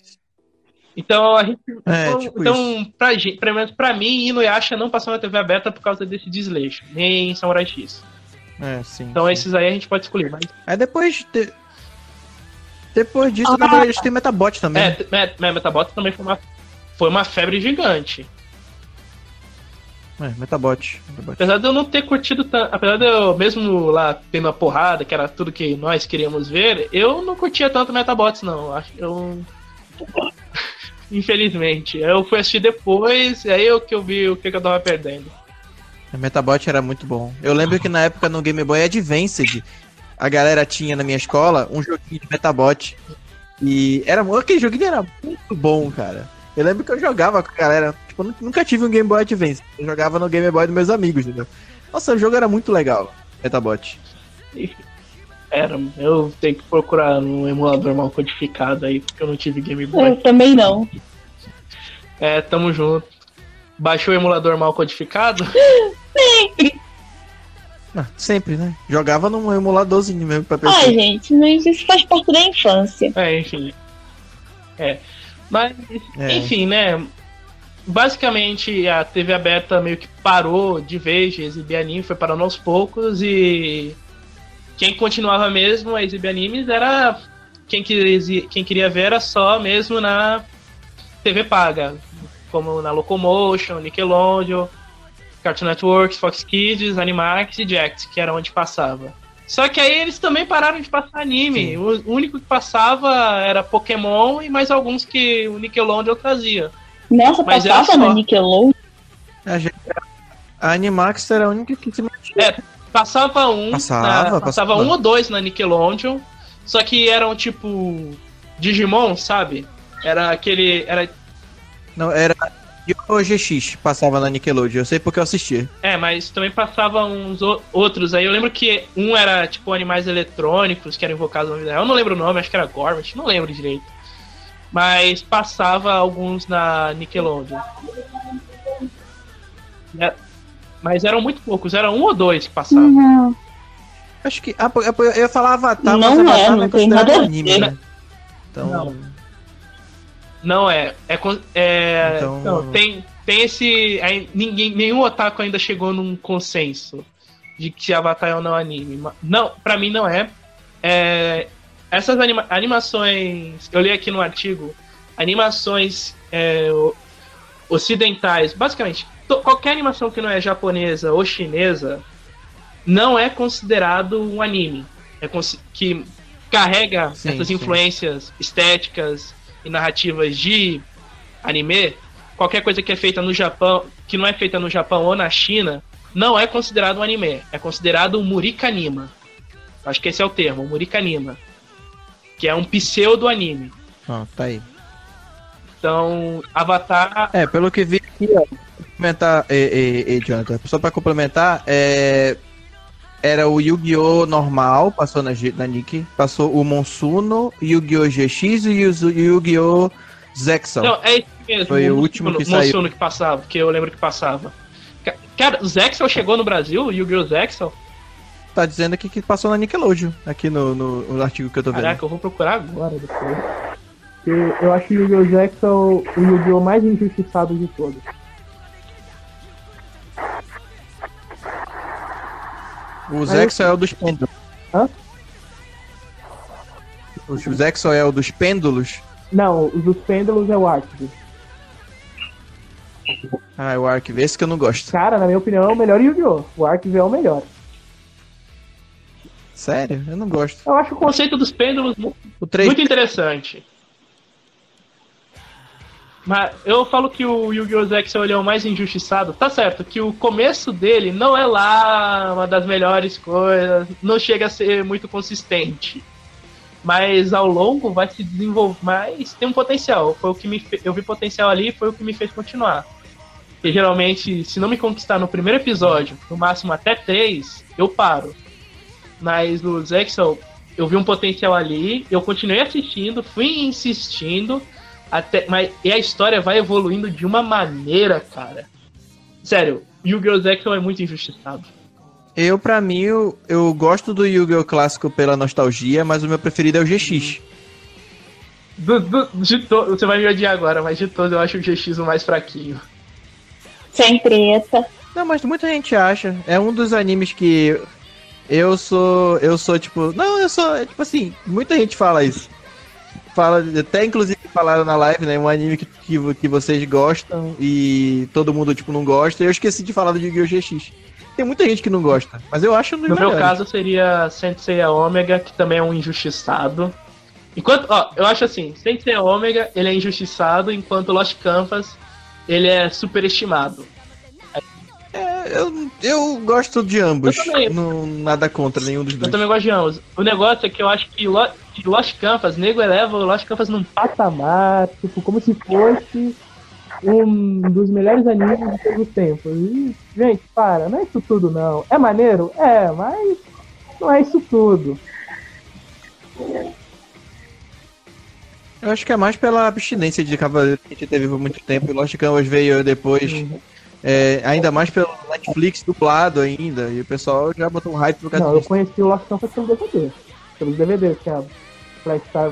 Então a gente. É, então, tipo então pra, gente, pelo menos pra mim, Inuyasha não passou na TV aberta por causa desse desleixo. Nem Samurai X. é, sim. Então sim. esses aí a gente pode escolher. Mas, Aí depois. De... Depois disso, na verdade, tem Metabot também. é, Met- Met- Metabot também foi uma, foi uma febre gigante. É, Metabot. Metabot. Apesar de eu não ter curtido tanto. Apesar de eu, mesmo lá tendo a porrada, que era tudo que nós queríamos ver, eu não curtia tanto Metabots, não. Acho que eu. Infelizmente. Eu fui assistir depois, e aí eu que eu vi o que que eu tava perdendo. O Metabot era muito bom. Eu lembro que na época no Game Boy Advanced, a galera tinha na minha escola um joguinho de Metabot. E era aquele joguinho era muito bom, cara. Eu lembro que eu jogava com a galera. Tipo, nunca tive um Game Boy Advance. Eu jogava no Game Boy dos meus amigos, entendeu? Nossa, o jogo era muito legal, Metabot. Era, eu tenho que procurar um emulador mal codificado aí, porque eu não tive Game Boy. Eu também não. É, tamo junto. Baixou o emulador mal codificado? Ah, sempre, né? Jogava num emuladorzinho mesmo pra PC. Ai, gente, mas isso faz parte da infância. É, enfim. É. Mas, É. enfim, né? Basicamente, a TV aberta meio que parou de vez de exibir anime, foi parando aos poucos e quem continuava mesmo a exibir animes era quem, quis, quem queria ver era só mesmo na TV paga, como na Locomotion, Nickelodeon, Cartoon Network, Fox Kids, Animax e Jax, que era onde passava. Só que aí eles também pararam de passar anime. Sim. O único que passava era Pokémon e mais alguns que o Nickelodeon trazia. Nossa, Mas passava só. na Nickelodeon. A, gente- a Animax era a única que se É, passava um. Passava, na- passava. passava um ou dois na Nickelodeon. Só que eram tipo. Digimon, sabe? Era aquele. Era, Não, era o GX, passava na Nickelodeon. Eu sei porque eu assistia. é, mas também passava uns outros aí. Eu lembro que um era tipo animais eletrônicos que eram invocados na vida real. Eu não lembro o nome, acho que era Gormit, não lembro direito. Mas passava alguns na Nickelodeon. É, Mas eram muito poucos, eram um ou dois que passavam. Uhum. Acho que. ah, Eu ia falar Avatar, Não mas é, Avatar não é tem considerado nada anime, né? Então. Não. Não é. É, é Então- não, tem, tem esse. aí ninguém, nenhum otaku ainda chegou num consenso de que Avatar é ou não anime. Não, pra mim não é. É, essas anima- animações. Eu li aqui no artigo. Animações é, ocidentais. Basicamente, qualquer animação que não é japonesa ou chinesa não é considerado um anime. É que carrega Sim, essas sim. influências estéticas e narrativas de anime, qualquer coisa que é feita no Japão, que não é feita no Japão ou na China, não é considerado um anime, é considerado um murikanima. Acho que esse é o termo, murikanima, que é um pseudo anime. Ó, tá aí. Então, Avatar, É, pelo que vi aqui, ó. Complementar, e, e, e, Jonathan, só pra complementar, é, era o Yu-Gi-Oh! normal, passou na, na Nick, passou o Monsuno, Yu-Gi-Oh! GX e o Yu-Gi-Oh! Zexal. Não, é isso mesmo. Foi o último que saiu. Monsuno que passava, porque eu lembro que passava. Ca- Cara, o Zexal chegou no Brasil? O Yu-Gi-Oh! Zexal? Tá dizendo aqui que passou na Nickelodeon, aqui no, no, no artigo que eu tô vendo. Caraca, eu vou procurar agora depois. Porque eu acho que o Yu-Gi-Oh! Jackson o Yu-Gi-Oh! mais injustiçado de todos. O Zexo é o dos pêndulos. Hã? O Zexo é o dos pêndulos. Não, os dos pêndulos é o Arctic. Ah, é o Arquivo. Esse que eu não gosto. Cara, na minha opinião, é o melhor Yu-Gi-Oh! O Arctic é o melhor. Sério? Eu não gosto. Eu acho O conceito dos pêndulos O 3 muito interessante. Mas eu falo que o Yu-Gi-Oh! Zexel é o mais injustiçado. Tá certo que o começo dele não é lá uma das melhores coisas, não chega a ser muito consistente. Mas ao longo vai se desenvolver, mas tem um potencial. Foi o que me fe... eu vi potencial ali, foi o que me fez continuar. Porque geralmente, se não me conquistar no primeiro episódio, no máximo até três, eu paro. Mas no Zexel, eu vi um potencial ali, eu continuei assistindo, fui insistindo, até, mas e a história vai evoluindo de uma maneira, cara. Sério, Yu-Gi-Oh! Zexel é muito injustiçado. Eu, pra mim, eu, eu gosto do Yu-Gi-Oh! clássico pela nostalgia, mas o meu preferido é o GX. Do- do- de to- Você vai me odiar agora, mas de todos eu acho o GX o mais fraquinho. Sem treta. Não, mas muita gente acha. É um dos animes que eu sou. Eu sou tipo. Não, eu sou. é, Tipo assim, muita gente fala isso. Fala, até inclusive falaram na live, né? Um anime que, que, que vocês gostam e todo mundo, tipo, não gosta. Eu esqueci de falar do Yu-Gi-Oh! GX. Tem muita gente que não gosta, mas eu acho um No meu melhores. caso seria Sensei Omega, que também é um injustiçado. Enquanto, ó, eu acho assim, Sensei Omega, ele é injustiçado, enquanto Lost Canvas, ele é superestimado. É, eu, eu gosto de ambos. Eu também. Não, nada contra nenhum dos Eu dois. também gosto de ambos. O negócio é que eu acho que Lo- que Lost Canvas, nego eleva o Lost Canvas num patamar, tipo, como se fosse um dos melhores animes de todos os tempos. E, gente, para, não é isso tudo não. É maneiro? É, mas não é isso tudo. Eu acho que é mais pela abstinência de Cavaleiro que a gente teve por muito tempo. E Lost Canvas veio depois. Uhum. é, ainda mais pelo Netflix dublado ainda. E o pessoal já botou um hype causa Não, eu conheci o Lost Canvas pelo DVD. Pelos DVDs que a Flashstar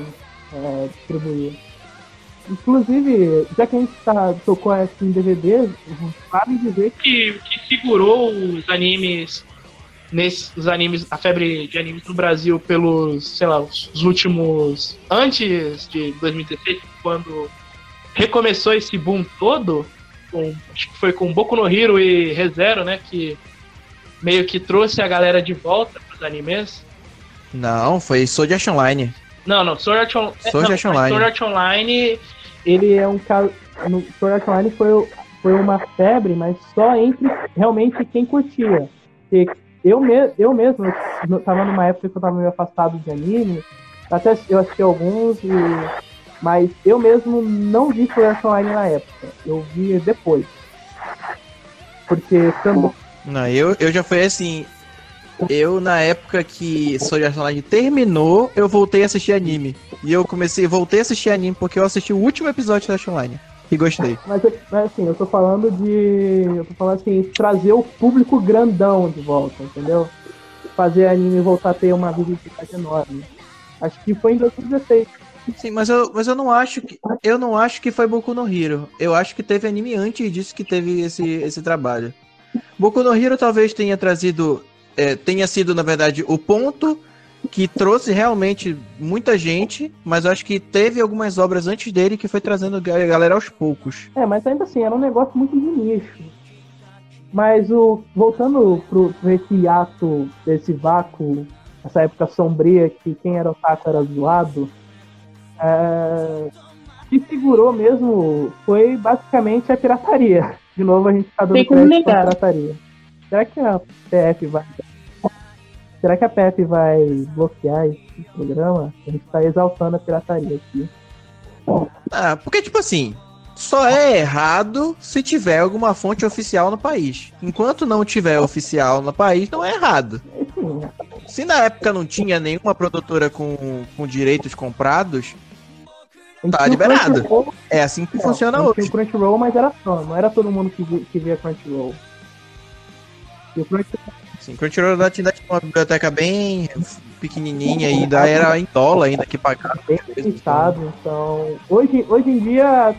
é, distribuía. Inclusive, já que a gente tá, tocou aqui em DVDs, vale dizer que, que segurou os animes nesses os animes, a febre de animes no Brasil pelos, sei lá, os últimos antes de 2016, quando recomeçou esse boom todo, com, acho que foi com Boku no Hero e ReZero, né, que meio que trouxe a galera de volta para os animes. Não, foi Sword Art Online. Não, não, Sword Art, On- Sword não, Art Online. Sword Art Online ele é um caso. Sword Art Online foi, foi uma febre, mas só entre realmente quem curtia. Porque eu, me, eu mesmo, eu tava numa época que eu tava meio afastado de anime, até eu assisti alguns, e, mas eu mesmo não vi Sword Art Online na época. Eu vi depois. Porque também. Não, eu, eu já fui assim. Eu, na época que Sword Art Online terminou, eu voltei a assistir anime. E eu comecei, voltei a assistir anime porque eu assisti o último episódio de Sword Art Online. E gostei. Mas, eu- mas, assim, eu tô falando de. Eu tô falando assim, trazer o público grandão de volta, entendeu? Fazer anime voltar a ter uma visibilidade enorme. Acho que foi em 2016. Sim, mas eu, mas eu não acho que. Eu não acho que foi Boku no Hero. Eu acho que teve anime antes disso que teve esse, esse trabalho. Boku no Hero talvez tenha trazido. É, tenha sido, na verdade, o ponto que trouxe realmente muita gente, mas eu acho que teve algumas obras antes dele que foi trazendo a galera aos poucos. É, mas ainda assim, era um negócio muito de nicho. Mas o. Voltando pro, pro esse ato desse vácuo, essa época sombria que quem era o Taco era zoado. É, o que segurou mesmo foi basicamente a pirataria. De novo a gente tá dando crédito pra pirataria. Será que a PF vai. Será que a PF vai bloquear esse programa? A gente tá exaltando a pirataria aqui. Ah, porque, tipo assim, só é errado se tiver alguma fonte oficial no país. Enquanto não tiver oficial no país, não é errado. Se na época não tinha nenhuma produtora com, com direitos comprados, Tá tinha o liberado. É assim que funciona Tinha hoje. o Crunchyroll, mas era só, não era todo mundo que, vi- que via Crunchyroll. O Crunchyroll, Sim, Crunchyroll ainda tinha uma biblioteca bem pequenininha e ainda era em dólar ainda que pagava. bem limitado. Então, hoje, hoje em dia,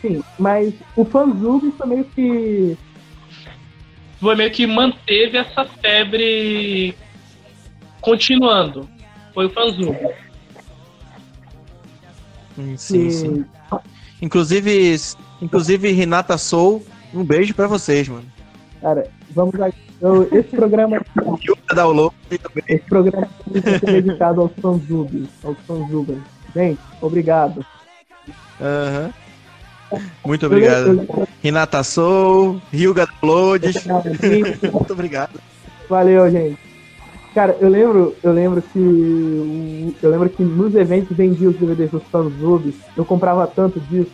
sim, mas o fanzub foi meio que. Foi meio que manteve essa febre continuando. Foi o Fanzub. Hum, Sim, que- sim. Inclusive, inclusive Renata Soul, um beijo pra vocês, mano. Cara, vamos. Eu, esse programa, Download também. esse programa vai ser dedicado aos fanzubs, aos fanzubers. Gente, obrigado. Aham. Muito obrigado. Renata Soul, Ryuga Downloads. Muito obrigado. Valeu, gente. Cara, eu lembro, eu lembro que eu lembro que nos eventos vendia os DVDs dos fanzubs. Eu comprava tanto disso.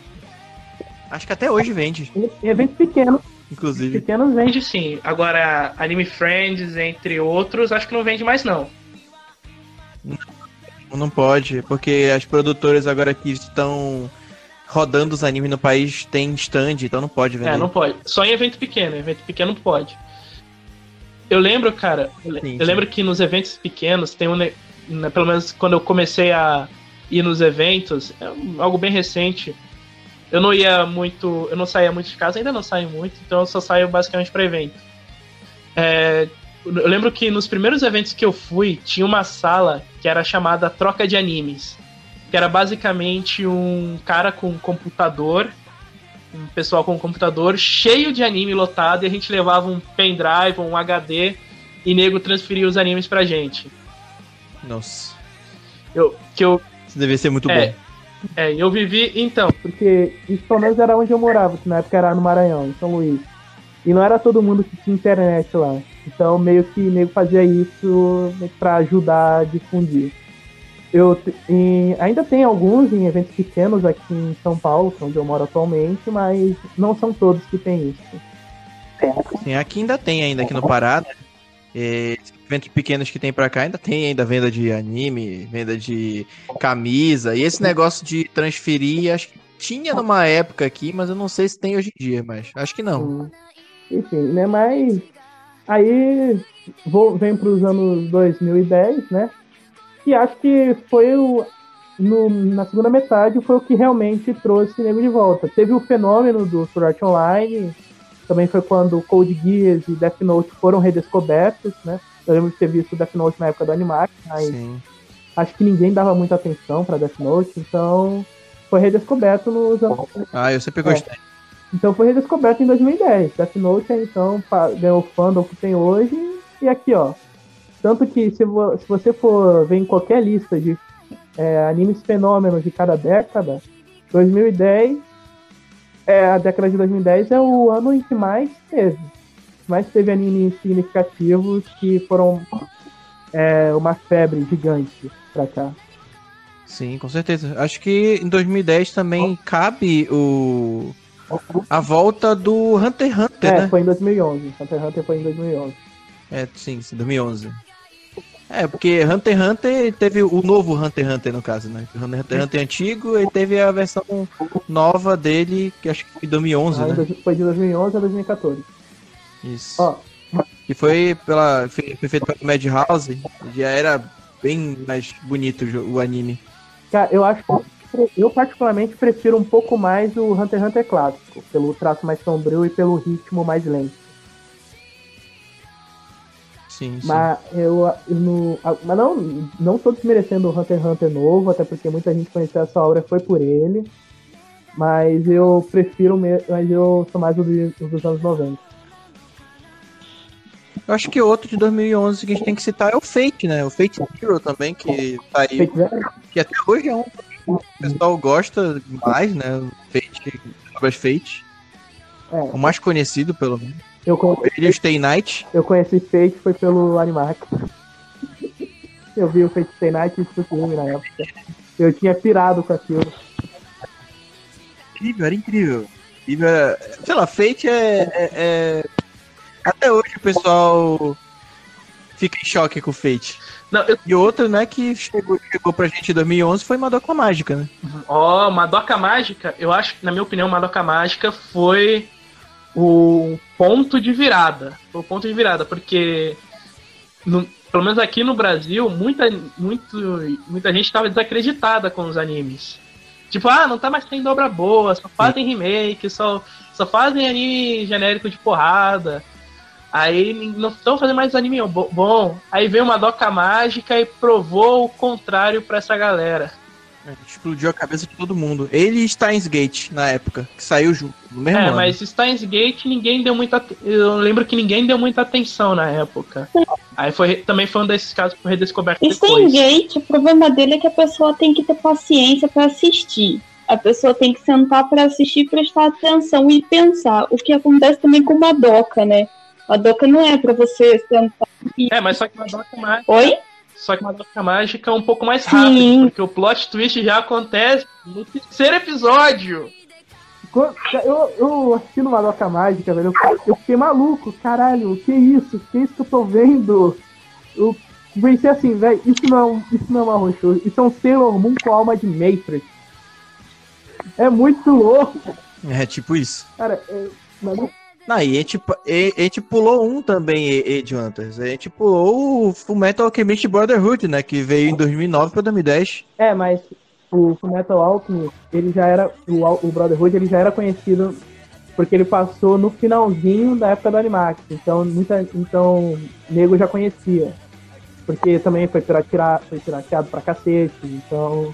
Acho que até hoje vende, Em eventos pequenos, inclusive. pequenos vende. Sim. Agora, Anime Friends, entre outros, acho que não vende mais não. Não pode, porque as produtoras agora que estão rodando os animes no país têm stand, então não pode vender. É, não pode. Só em evento pequeno. Evento pequeno pode. Eu lembro, cara, Sim, eu lembro que nos eventos pequenos tem um. né, Pelo menos quando eu comecei a ir nos eventos, é algo bem recente. Eu não ia muito. Eu não saía muito de casa, ainda não saio muito, então eu só saio basicamente pra evento. É, eu lembro que nos primeiros eventos que eu fui, tinha uma sala que era chamada Troca de Animes. Que era basicamente um cara com um computador um pessoal com um computador cheio de anime lotado e a gente levava um pendrive, um HD e nego transferia os animes pra gente. Nossa, Eu, que eu, isso deve ser muito É. bom. É, eu vivi, então, Porque isso pelo menos era onde eu morava, que na época era no Maranhão, em São Luís. E não era todo mundo que tinha internet lá. Então meio que nego fazia isso pra ajudar a difundir. Eu em- ainda tem alguns em eventos pequenos aqui em São Paulo, é onde eu moro atualmente, mas não são todos que tem isso. Sim, aqui ainda tem ainda aqui no Pará, né? É, eventos pequenos que tem pra cá ainda tem ainda venda de anime, venda de camisa. E esse negócio de transferir, acho que tinha numa época aqui, mas eu não sei se tem hoje em dia, mas acho que não. Enfim, né? Mas aí vou, vem para os anos 2010, né? E acho que foi o. no- na segunda metade foi o que realmente trouxe o nego de volta. Teve o fenômeno do Sword Online, também foi quando Code Geass e Death Note foram redescobertos, né? Eu lembro de ter visto Death Note na época do Animax, mas Sim. acho que ninguém dava muita atenção para Death Note, então foi redescoberto nos anos Ah, eu sempre É. gostei. então foi redescoberto em 2010. Death Note então ganhou o fandom que tem hoje. E aqui, ó. Tanto que se, vo- se você for ver em qualquer lista de é, animes fenômenos de cada década, 2010, é, a década de 2010 é o ano em que mais teve. Mais teve animes significativos que foram é, uma febre gigante pra cá. Sim, com certeza. Acho que em 2010 também cabe o a volta do Hunter x Hunter, É, né? foi em 2011. Hunter x Hunter foi em 2011. É, sim, sim, 2011. É, porque Hunter x Hunter teve o novo Hunter x Hunter, no caso, né? O Hunter x Hunter antigo e teve a versão nova dele, que acho que foi em 2011, Ah, né? Foi de 2011 a 2014. Isso. Ó, Que foi, pela, foi feito pela Madhouse, já era bem mais bonito o anime. Cara, eu acho eu particularmente prefiro um pouco mais o Hunter x Hunter clássico, pelo traço mais sombrio e pelo ritmo mais lento. Sim, sim. Mas eu, a- mas não, não tô desmerecendo o Hunter x Hunter novo, até porque muita gente conheceu essa obra foi por ele. Mas eu prefiro, mas eu sou mais o dos anos 90. Eu acho que outro de 2011 que a gente tem que citar é o Fate, né? O Fate Hero também, que saiu, Fate Zero? que até hoje é um que o pessoal gosta mais, né? O Fate, obras Fate. É. O mais conhecido, pelo menos. Eu, con- Ele o Stay Night. eu conheci Fate foi pelo Animax. Eu vi o Fate Stay Night e filme na época. Eu tinha pirado com aquilo. Incrível, era incrível. Incrível era- Sei lá, Fate é, é- é- Até hoje o pessoal fica em choque com o Fate. Não, eu, E outro, né, que chegou, chegou pra gente em 2011 foi Madoka Mágica, né? ó, Madoka Mágica, eu acho que, na minha opinião, Madoka Mágica foi o ponto de virada. Foi o ponto de virada, porque no- pelo menos aqui no Brasil, muita, muito, muita gente estava desacreditada com os animes. Tipo, ah, não tá mais tendo obra boa, só fazem remake, só, só fazem anime genérico de porrada. Aí não estão fazendo mais anime bo- bom. Aí veio uma doca mágica e provou o contrário pra essa galera. Explodiu a cabeça de todo mundo. Ele e Steins Gate, na época, que saiu junto, no mesmo É, ano. mas Steins Gate ninguém deu muita. Eu lembro que ninguém deu muita atenção na época. Aí foi, também foi um desses casos que foi redescoberto E depois. Gate, o problema dele é que a pessoa tem que ter paciência pra assistir. A pessoa tem que sentar pra assistir, prestar atenção e pensar. O que acontece também com uma doca, né? A doca não é pra você sentar. É, mas só que uma doca mágica. Oi? Só que uma doca mágica é um pouco mais Sim. rápido, porque o plot twist já acontece no terceiro episódio. Eu, eu assistindo Madoka Mágica, velho, eu, eu fiquei maluco, caralho, o que é isso? O que é isso que eu tô vendo? Eu pensei assim, velho, isso não é um, isso não é uma roxo, isso é um Sailor Moon com alma de Matrix. É muito louco, É tipo isso. cara. É, mas Não, e a gente, e- a gente pulou um também, e- e, Jonathan. A gente pulou o Fullmetal Alchemist Brotherhood, né? Que veio em 2009 pra 2010. É, mas o Fullmetal Alchemist, ele já era, o, o Brotherhood, ele já era conhecido porque ele passou no finalzinho da época do Animax, então muita, então nego já conhecia, porque também foi pirateado, foi pirateado pra cacete, então,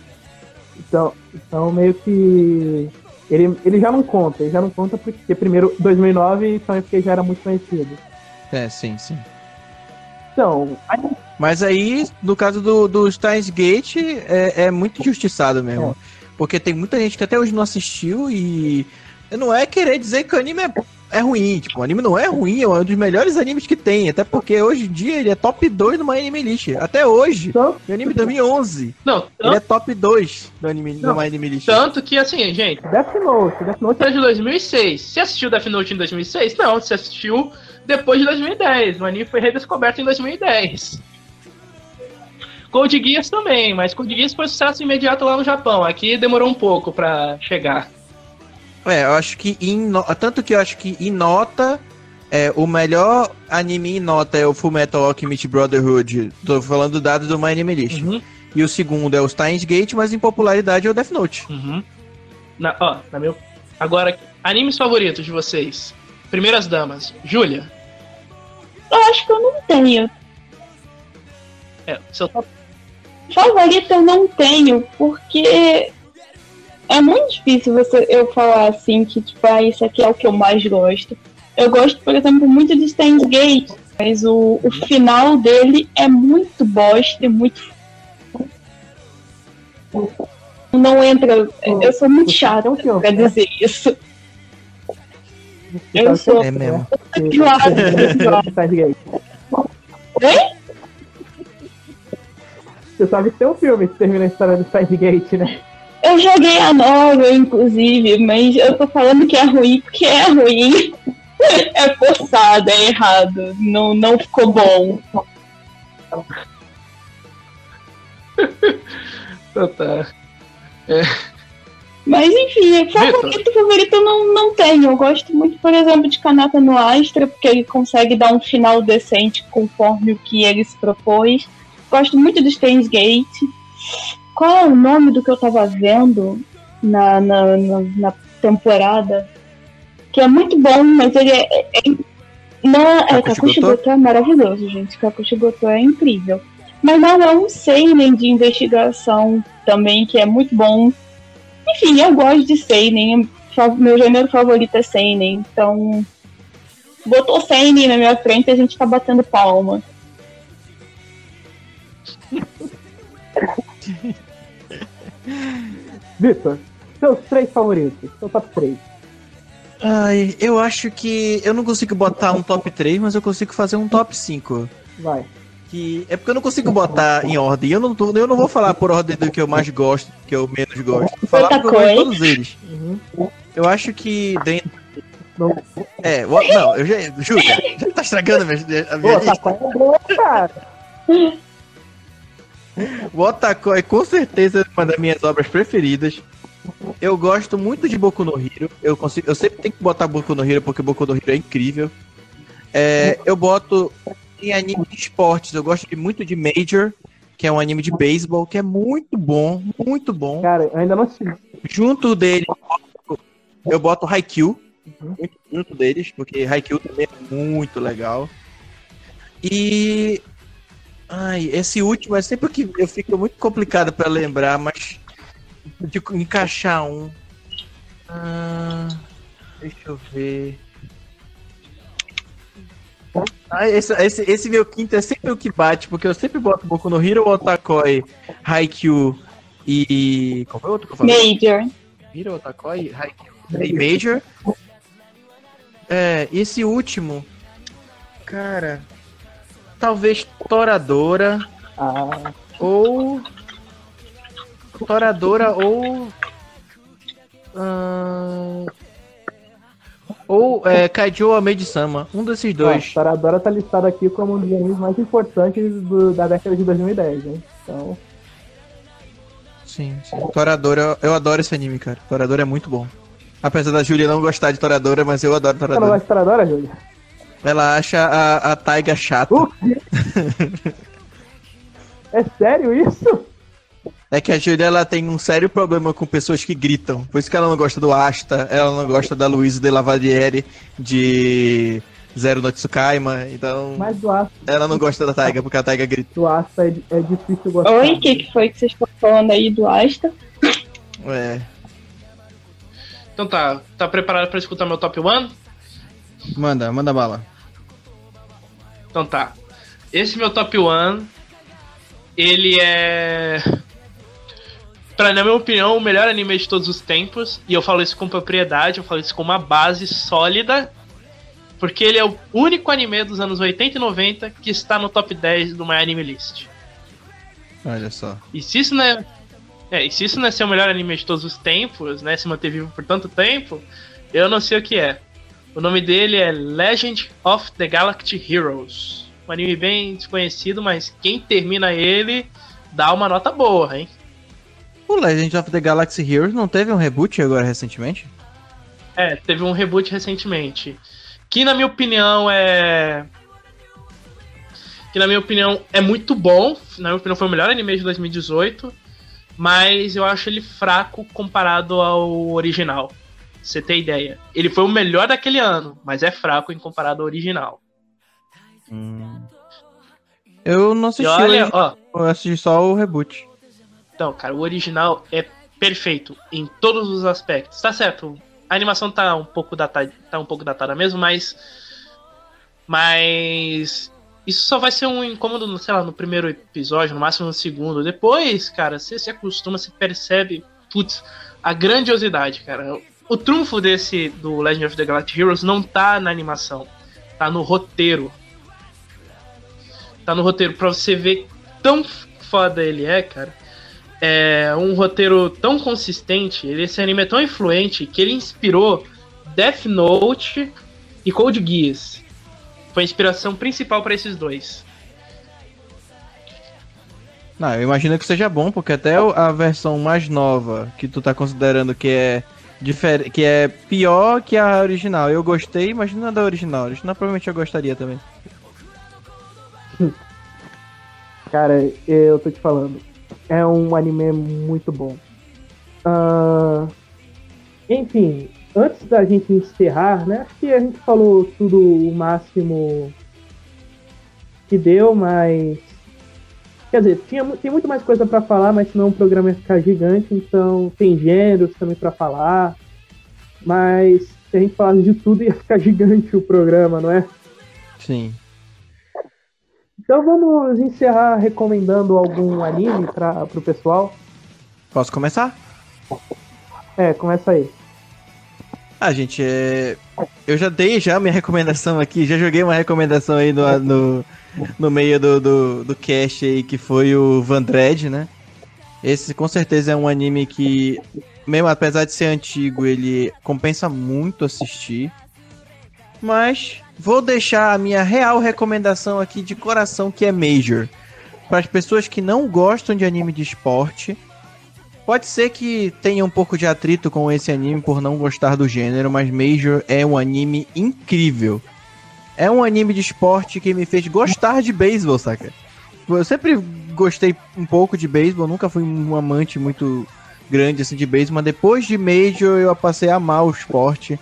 então, então meio que ele, ele já não conta, ele já não conta porque primeiro 2009 também porque já era muito conhecido. É, sim, sim. Então, aí Mas aí, no caso do, do Steins Gate, é, é muito injustiçado mesmo. Porque tem muita gente que até hoje não assistiu e. Não é querer dizer que o anime é, é ruim. Tipo, o anime não é ruim, é um dos melhores animes que tem. Até porque hoje em dia ele é top 2 do My Anime List. Até hoje. Tanto- O anime 2011. Não, Ele tanto, é top 2 do anime Não. My Anime List. tanto que assim, gente, Death Note, Death Note é de 2006. Você assistiu Death Note em 2006? Não, você assistiu depois de 2010. O anime foi redescoberto em 2010. Code Geass também, mas Code Geass foi sucesso imediato lá no Japão. Aqui demorou um pouco pra chegar. É, eu acho que em no- tanto que eu acho que em nota é, o melhor anime em nota é o Fullmetal Alchemist Brotherhood. Tô falando dados do My Anime List. Uhum, E o segundo é o Steins Gate, mas em popularidade é o Death Note. uhum. Na, ó, na meu... Agora, animes favoritos de vocês? Primeiras damas. Júlia. Eu acho que eu não tenho. É, seu top. Favorita eu não tenho, porque é muito difícil você, eu falar assim que, tipo, ah, isso aqui é o que eu mais gosto. Eu gosto, por exemplo, muito de Steins Gate, mas o, o final dele é muito bosta e muito. Não entra. Eu sou muito chata eu- pra dizer isso. Eu sou. É mesmo. Oi? Você sabe que tem um filme que termina a história do Steins Gate, né? Eu joguei a nova, inclusive, mas eu tô falando que é ruim porque é ruim. É forçado, é errado. Não, não ficou bom. Então tá. Mas enfim, favorito, favorito eu não, não tenho. Eu gosto muito, por exemplo, de Kanata no Astra, porque ele consegue dar um final decente conforme o que ele se propôs. Gosto muito do Steins Gate. Qual é o nome do que eu tava vendo na, na, na, na temporada? Que é muito bom, mas ele é. é, é não, é, Kakushigoto? Kakushigoto é maravilhoso, gente. Kakushigoto é incrível. Mas não, é um seinen de investigação também, que é muito bom. Enfim, eu gosto de seinen. Meu gênero favorito é seinen. Então, botou seinen na minha frente e a gente tá batendo palma. Vitor, seus três favoritos, seu top 3. Ai, eu acho que eu não consigo botar um top 3, mas eu consigo fazer um top 5. Vai. Que é porque eu não consigo botar em ordem. Eu não, tô- eu não vou falar por ordem do que eu mais gosto, do que eu menos gosto. Vou falar porque eu gosto de todos eles. Uhum. Eu acho que dentro. Não. É, o- não, eu já. Júlia, já tá estragando a minha, a minha Pô, lista. tá com boa, cara. O Otakoi é com certeza uma das minhas obras preferidas. Eu gosto muito de Boku no Hero. Eu, consigo, eu sempre tenho que botar Boku no Hero porque Boku no Hero é incrível. É, eu boto em anime de esportes, eu gosto de- muito de Major, que é um anime de beisebol, que é muito bom, muito bom. Cara, eu ainda não assisti. Junto dele, eu boto- Haikyuu, muito junto deles, porque Haikyuu também é muito legal. E. Ai, esse último é sempre que eu fico muito complicado pra lembrar, mas. De encaixar um. Ah, deixa eu ver. Ah, esse, esse, esse meu quinto é sempre o que bate, porque eu sempre boto Boku no Hero, Otakoi, Haikyuu e. Qual foi o outro que eu falei? Major. Hero, Otakoi, Haikyuu e Major. É, esse último. Cara. Talvez Toradora Ah, ou. Toradora ou. ahn, ou é, Kaijo Amedi-sama. Um desses dois. Toradora tá listado aqui como um dos animes mais importantes do- da década de 2010, hein? Então, Sim, sim. Toradora, eu adoro esse anime, cara. Toradora é muito bom. Apesar da Julia não gostar de Toradora, mas eu adoro você não Toradora. gosta de Toradora, Júlia? Ela acha a, a Taiga chata. O quê? é sério isso? É que a Julia ela tem um sério problema com pessoas que gritam. Por isso que ela não gosta do Asta, ela não gosta da Luísa de Lavadieri de Zero no Tsukaima. Então, Mas do Asta, ela não gosta da Taiga porque a Taiga grita. do Asta é, é difícil gostar. Oi, o que, que foi que vocês estão falando aí do Asta? É. Então tá, tá preparado pra escutar meu top 1? Manda, manda bala. Então tá. Esse meu top 1, ele é. Pra, na minha opinião, o melhor anime de todos os tempos. E eu falo isso com propriedade, eu falo isso com uma base sólida. Porque ele é o único anime dos anos 80 e 90 que está no top 10 do My Anime List. Olha só. E se isso não é. É, e se isso não é ser o melhor anime de todos os tempos, né? Se manter vivo por tanto tempo, eu não sei o que é. O nome dele é Legend of the Galactic Heroes. Um anime bem desconhecido, mas quem termina ele dá uma nota boa, hein? O Legend of the Galaxy Heroes não teve um reboot agora recentemente? É, teve um reboot recentemente. Que na minha opinião é. Que na minha opinião é muito bom. Na minha opinião foi o melhor anime de 2018. Mas eu acho ele fraco comparado ao original. Você ter ideia. Ele foi o melhor daquele ano, mas é fraco em comparado ao original. Eu não assisti, olha, ó. eu assisti só o reboot. Então, cara, o original é perfeito em todos os aspectos. Tá certo, a animação tá um pouco datada, tá um pouco datada mesmo, mas mas isso só vai ser um incômodo, sei lá, no primeiro episódio, no máximo no segundo. Depois, cara, você se acostuma, você percebe, putz, a grandiosidade, cara. O trunfo desse do Legend of the Galactic Heroes não tá na animação, tá no roteiro. Tá no roteiro pra você ver tão foda ele é, cara é um roteiro tão consistente, esse anime é tão influente que ele inspirou Death Note e Code Geass. Foi a inspiração principal para esses dois. Não, eu imagino que seja bom, porque até a versão mais nova que tu tá considerando que é difer que é pior que a original. Eu gostei, imagina da original. A original provavelmente eu gostaria também. Cara, eu tô te falando. É um anime muito bom. Ah, enfim, antes da gente encerrar, né? Acho que a gente falou tudo o máximo que deu, mas. Quer dizer, tinha, tem muito mais coisa pra falar, mas senão o programa ia ficar gigante, então tem gêneros também pra falar. Mas se a gente falasse de tudo, ia ficar gigante o programa, não é? Sim. Então vamos encerrar recomendando algum anime para o pessoal. Posso começar? É, começa aí. Ah, gente, é... eu já dei já minha recomendação aqui, já joguei uma recomendação aí no, no, no meio do, do, do cast aí, que foi o Vandred, né? Esse com certeza é um anime que, mesmo apesar de ser antigo, ele compensa muito assistir. Mas vou deixar a minha real recomendação aqui de coração, que é Major. Para as pessoas que não gostam de anime de esporte, Pode ser que tenha um pouco de atrito com esse anime por não gostar do gênero, mas Major é um anime incrível. é um anime de esporte que me fez gostar de beisebol, saca? Eu sempre gostei um pouco de beisebol, nunca fui um amante muito grande assim de beisebol, mas depois de Major eu passei a amar o esporte.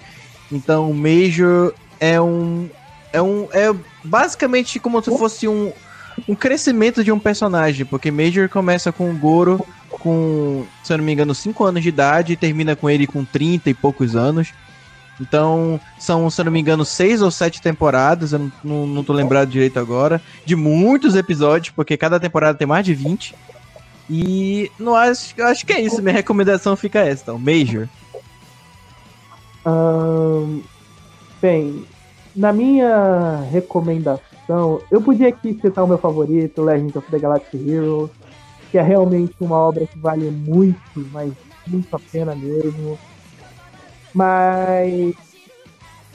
Então, Major é um é um é basicamente como se fosse um um crescimento de um personagem, porque Major começa com o Goro com, se eu não me engano, 5 anos de idade e termina com ele com 30 e poucos anos. Então, são, se eu não me engano, seis ou sete temporadas, eu não, não, tô lembrado direito agora, de muitos episódios, porque cada temporada tem mais de 20. E não acho, acho que é isso, minha recomendação fica essa, então, Major. Ahn, bem, na minha recomendação, eu podia aqui citar o meu favorito, Legend of the Galactic Heroes, que é realmente uma obra que vale muito, mas muito a pena mesmo. Mas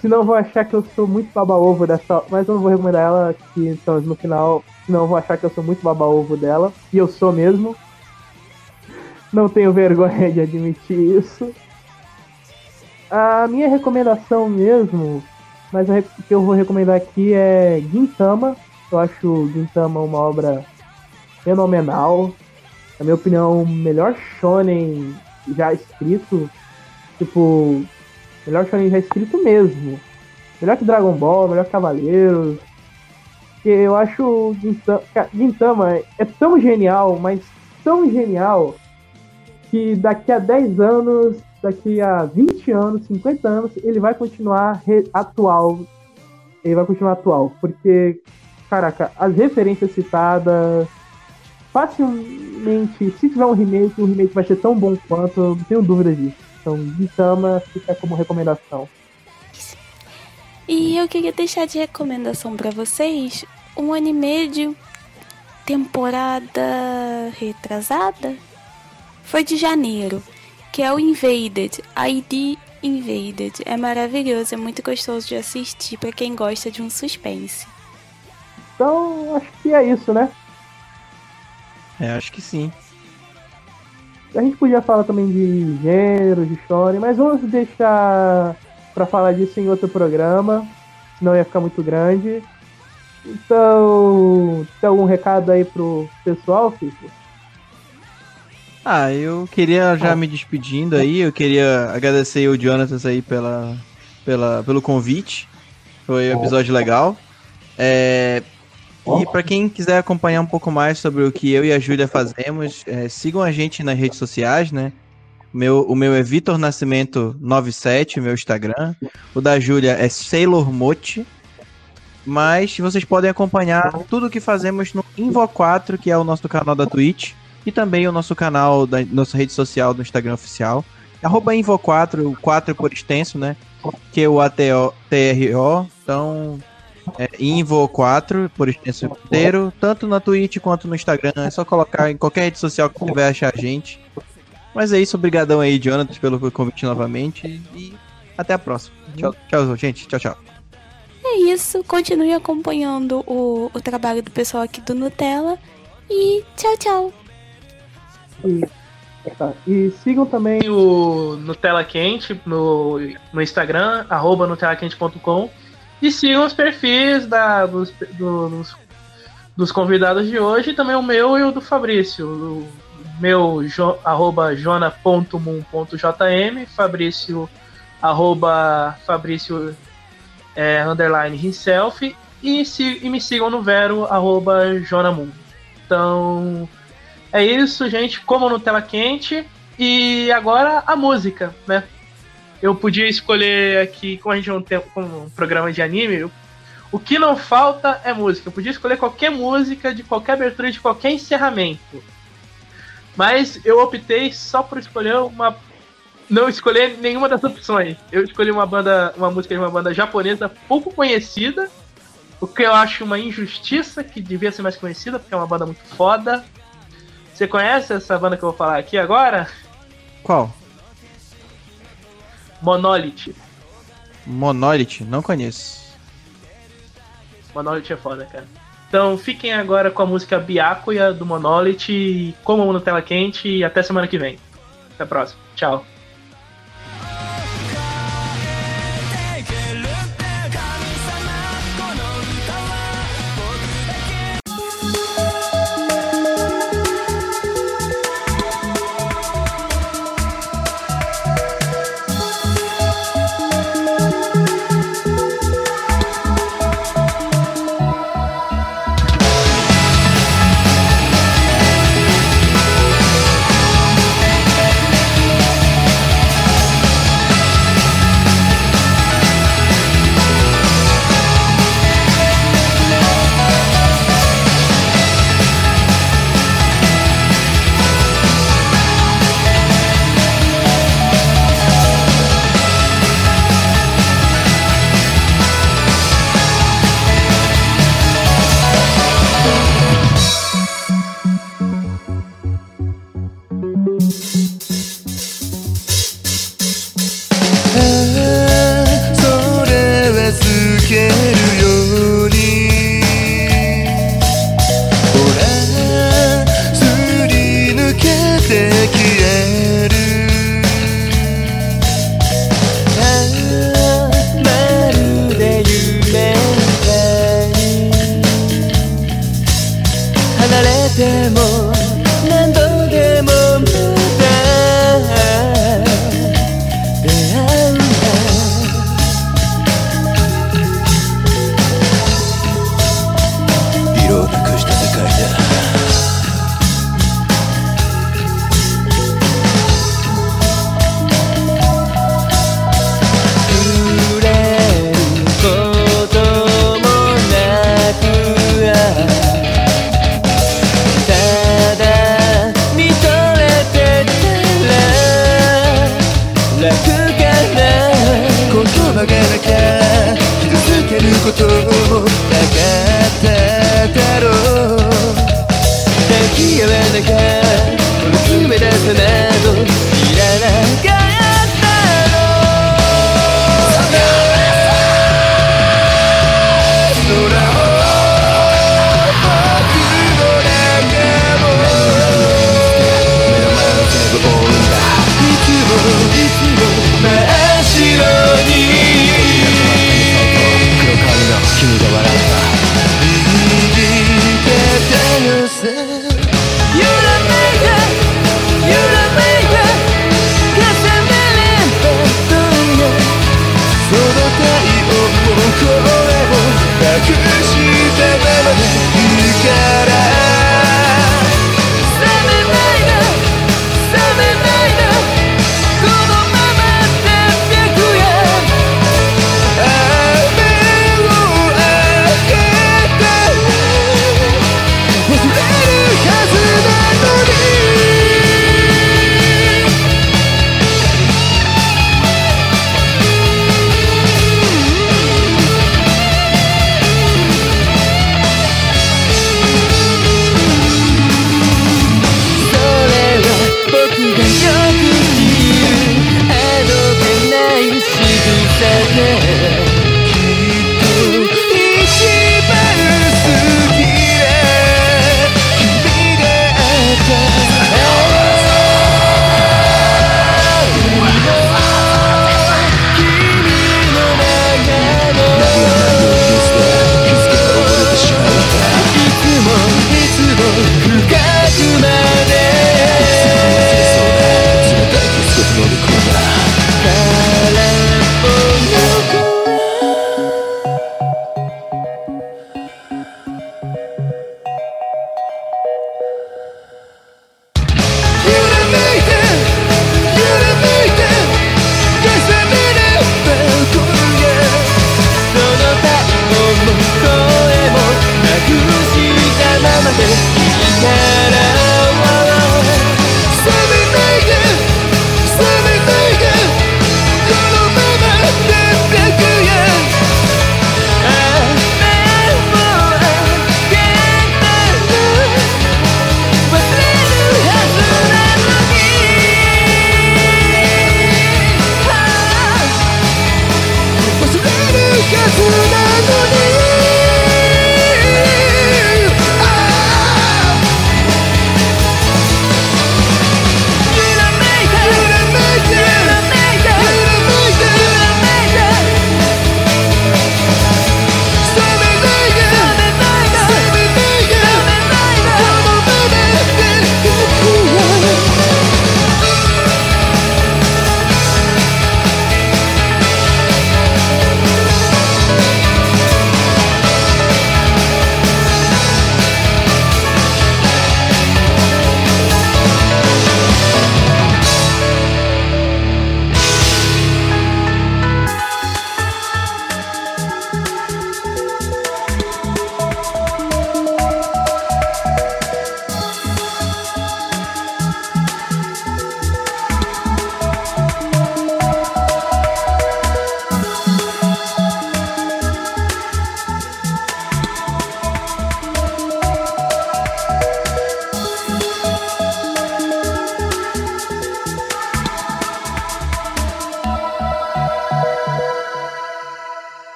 senão vou achar que eu sou muito baba-ovo dessa. Mas eu não vou recomendar ela, que então no final. Senão vou achar que eu sou muito baba-ovo dela. E eu sou mesmo. Não tenho vergonha de admitir isso. A minha recomendação mesmo, mas a que eu vou recomendar aqui é Gintama. Eu acho Gintama uma obra fenomenal. Na minha opinião, o melhor shonen já escrito. Tipo, melhor shonen já escrito mesmo. Melhor que Dragon Ball, melhor que Cavaleiros. Porque eu acho Gintama é tão genial, mas tão genial, que daqui a 10 anos, daqui a 20 anos, 50 anos, ele vai continuar atual. Ele vai continuar atual. Porque, caraca, as referências citadas facilmente, se tiver um remake, o remake vai ser tão bom quanto, eu não tenho dúvida disso. Então, Gintama fica como recomendação. E eu queria deixar de recomendação para vocês um anime de temporada retrasada. Foi de janeiro, que é o Invaded, ID Invaded. É maravilhoso, é muito gostoso de assistir para quem gosta de um suspense. Então, acho que é isso, né? É, acho que sim. A gente podia falar também de gênero, de história, mas vamos deixar para falar disso em outro programa, senão ia ficar muito grande. Então, tem algum recado aí pro pessoal, Fico? Ah, eu queria já ah. me despedindo aí, eu queria agradecer o Jonathan aí pela, pela, pelo convite. Foi um episódio legal. É, e para quem quiser acompanhar um pouco mais sobre o que eu e a Júlia fazemos, é, sigam a gente nas redes sociais, né? Meu, o meu é Vitor Nascimento 97, meu Instagram. O da Júlia é Sailor Mote. Mas vocês podem acompanhar tudo o que fazemos no Invo4, que é o nosso canal da Twitch, e também o nosso canal da nossa rede social do Instagram oficial. Arroba Invo4, o 4 por extenso, né? Que é o ATRO. Então, é Invo4, por extenso inteiro, tanto na Twitch quanto no Instagram. É só colocar em qualquer rede social que tiver achar a gente. Mas é isso, obrigadão aí, Jonathan, pelo convite novamente. E até a próxima. Tchau, tchau gente. Tchau, tchau. É isso, continue acompanhando o, o trabalho do pessoal aqui do Nutella. E tchau, tchau. E, tá. e sigam também o Nutella Quente no, no Instagram, arroba nutellaquente.com. E sigam os perfis da, dos, dos, dos convidados de hoje, também o meu e o do Fabrício. O meu jo, arroba jona.moon.jm, Fabrício arroba Fabrício é, underline himself e, se, e me sigam no Vero arroba Jonamoon. Então é isso, gente. Como no tela quente. E agora a música, né? Eu podia escolher aqui, como a gente não tem um programa de anime, o que não falta é música. Eu podia escolher qualquer música de qualquer abertura, de qualquer encerramento. Mas eu optei só por escolher uma. Não escolher nenhuma das opções. Eu escolhi uma banda, uma música de uma banda japonesa pouco conhecida, o que eu acho uma injustiça, que devia ser mais conhecida, porque é uma banda muito foda. Você conhece essa banda que eu vou falar aqui agora? Qual? Monolith. Monolith? Não conheço. Monolith é foda, cara. Então fiquem agora com a música Biakuya do Monolith, comam no tela quente e até semana que vem. Até a próxima. Tchau.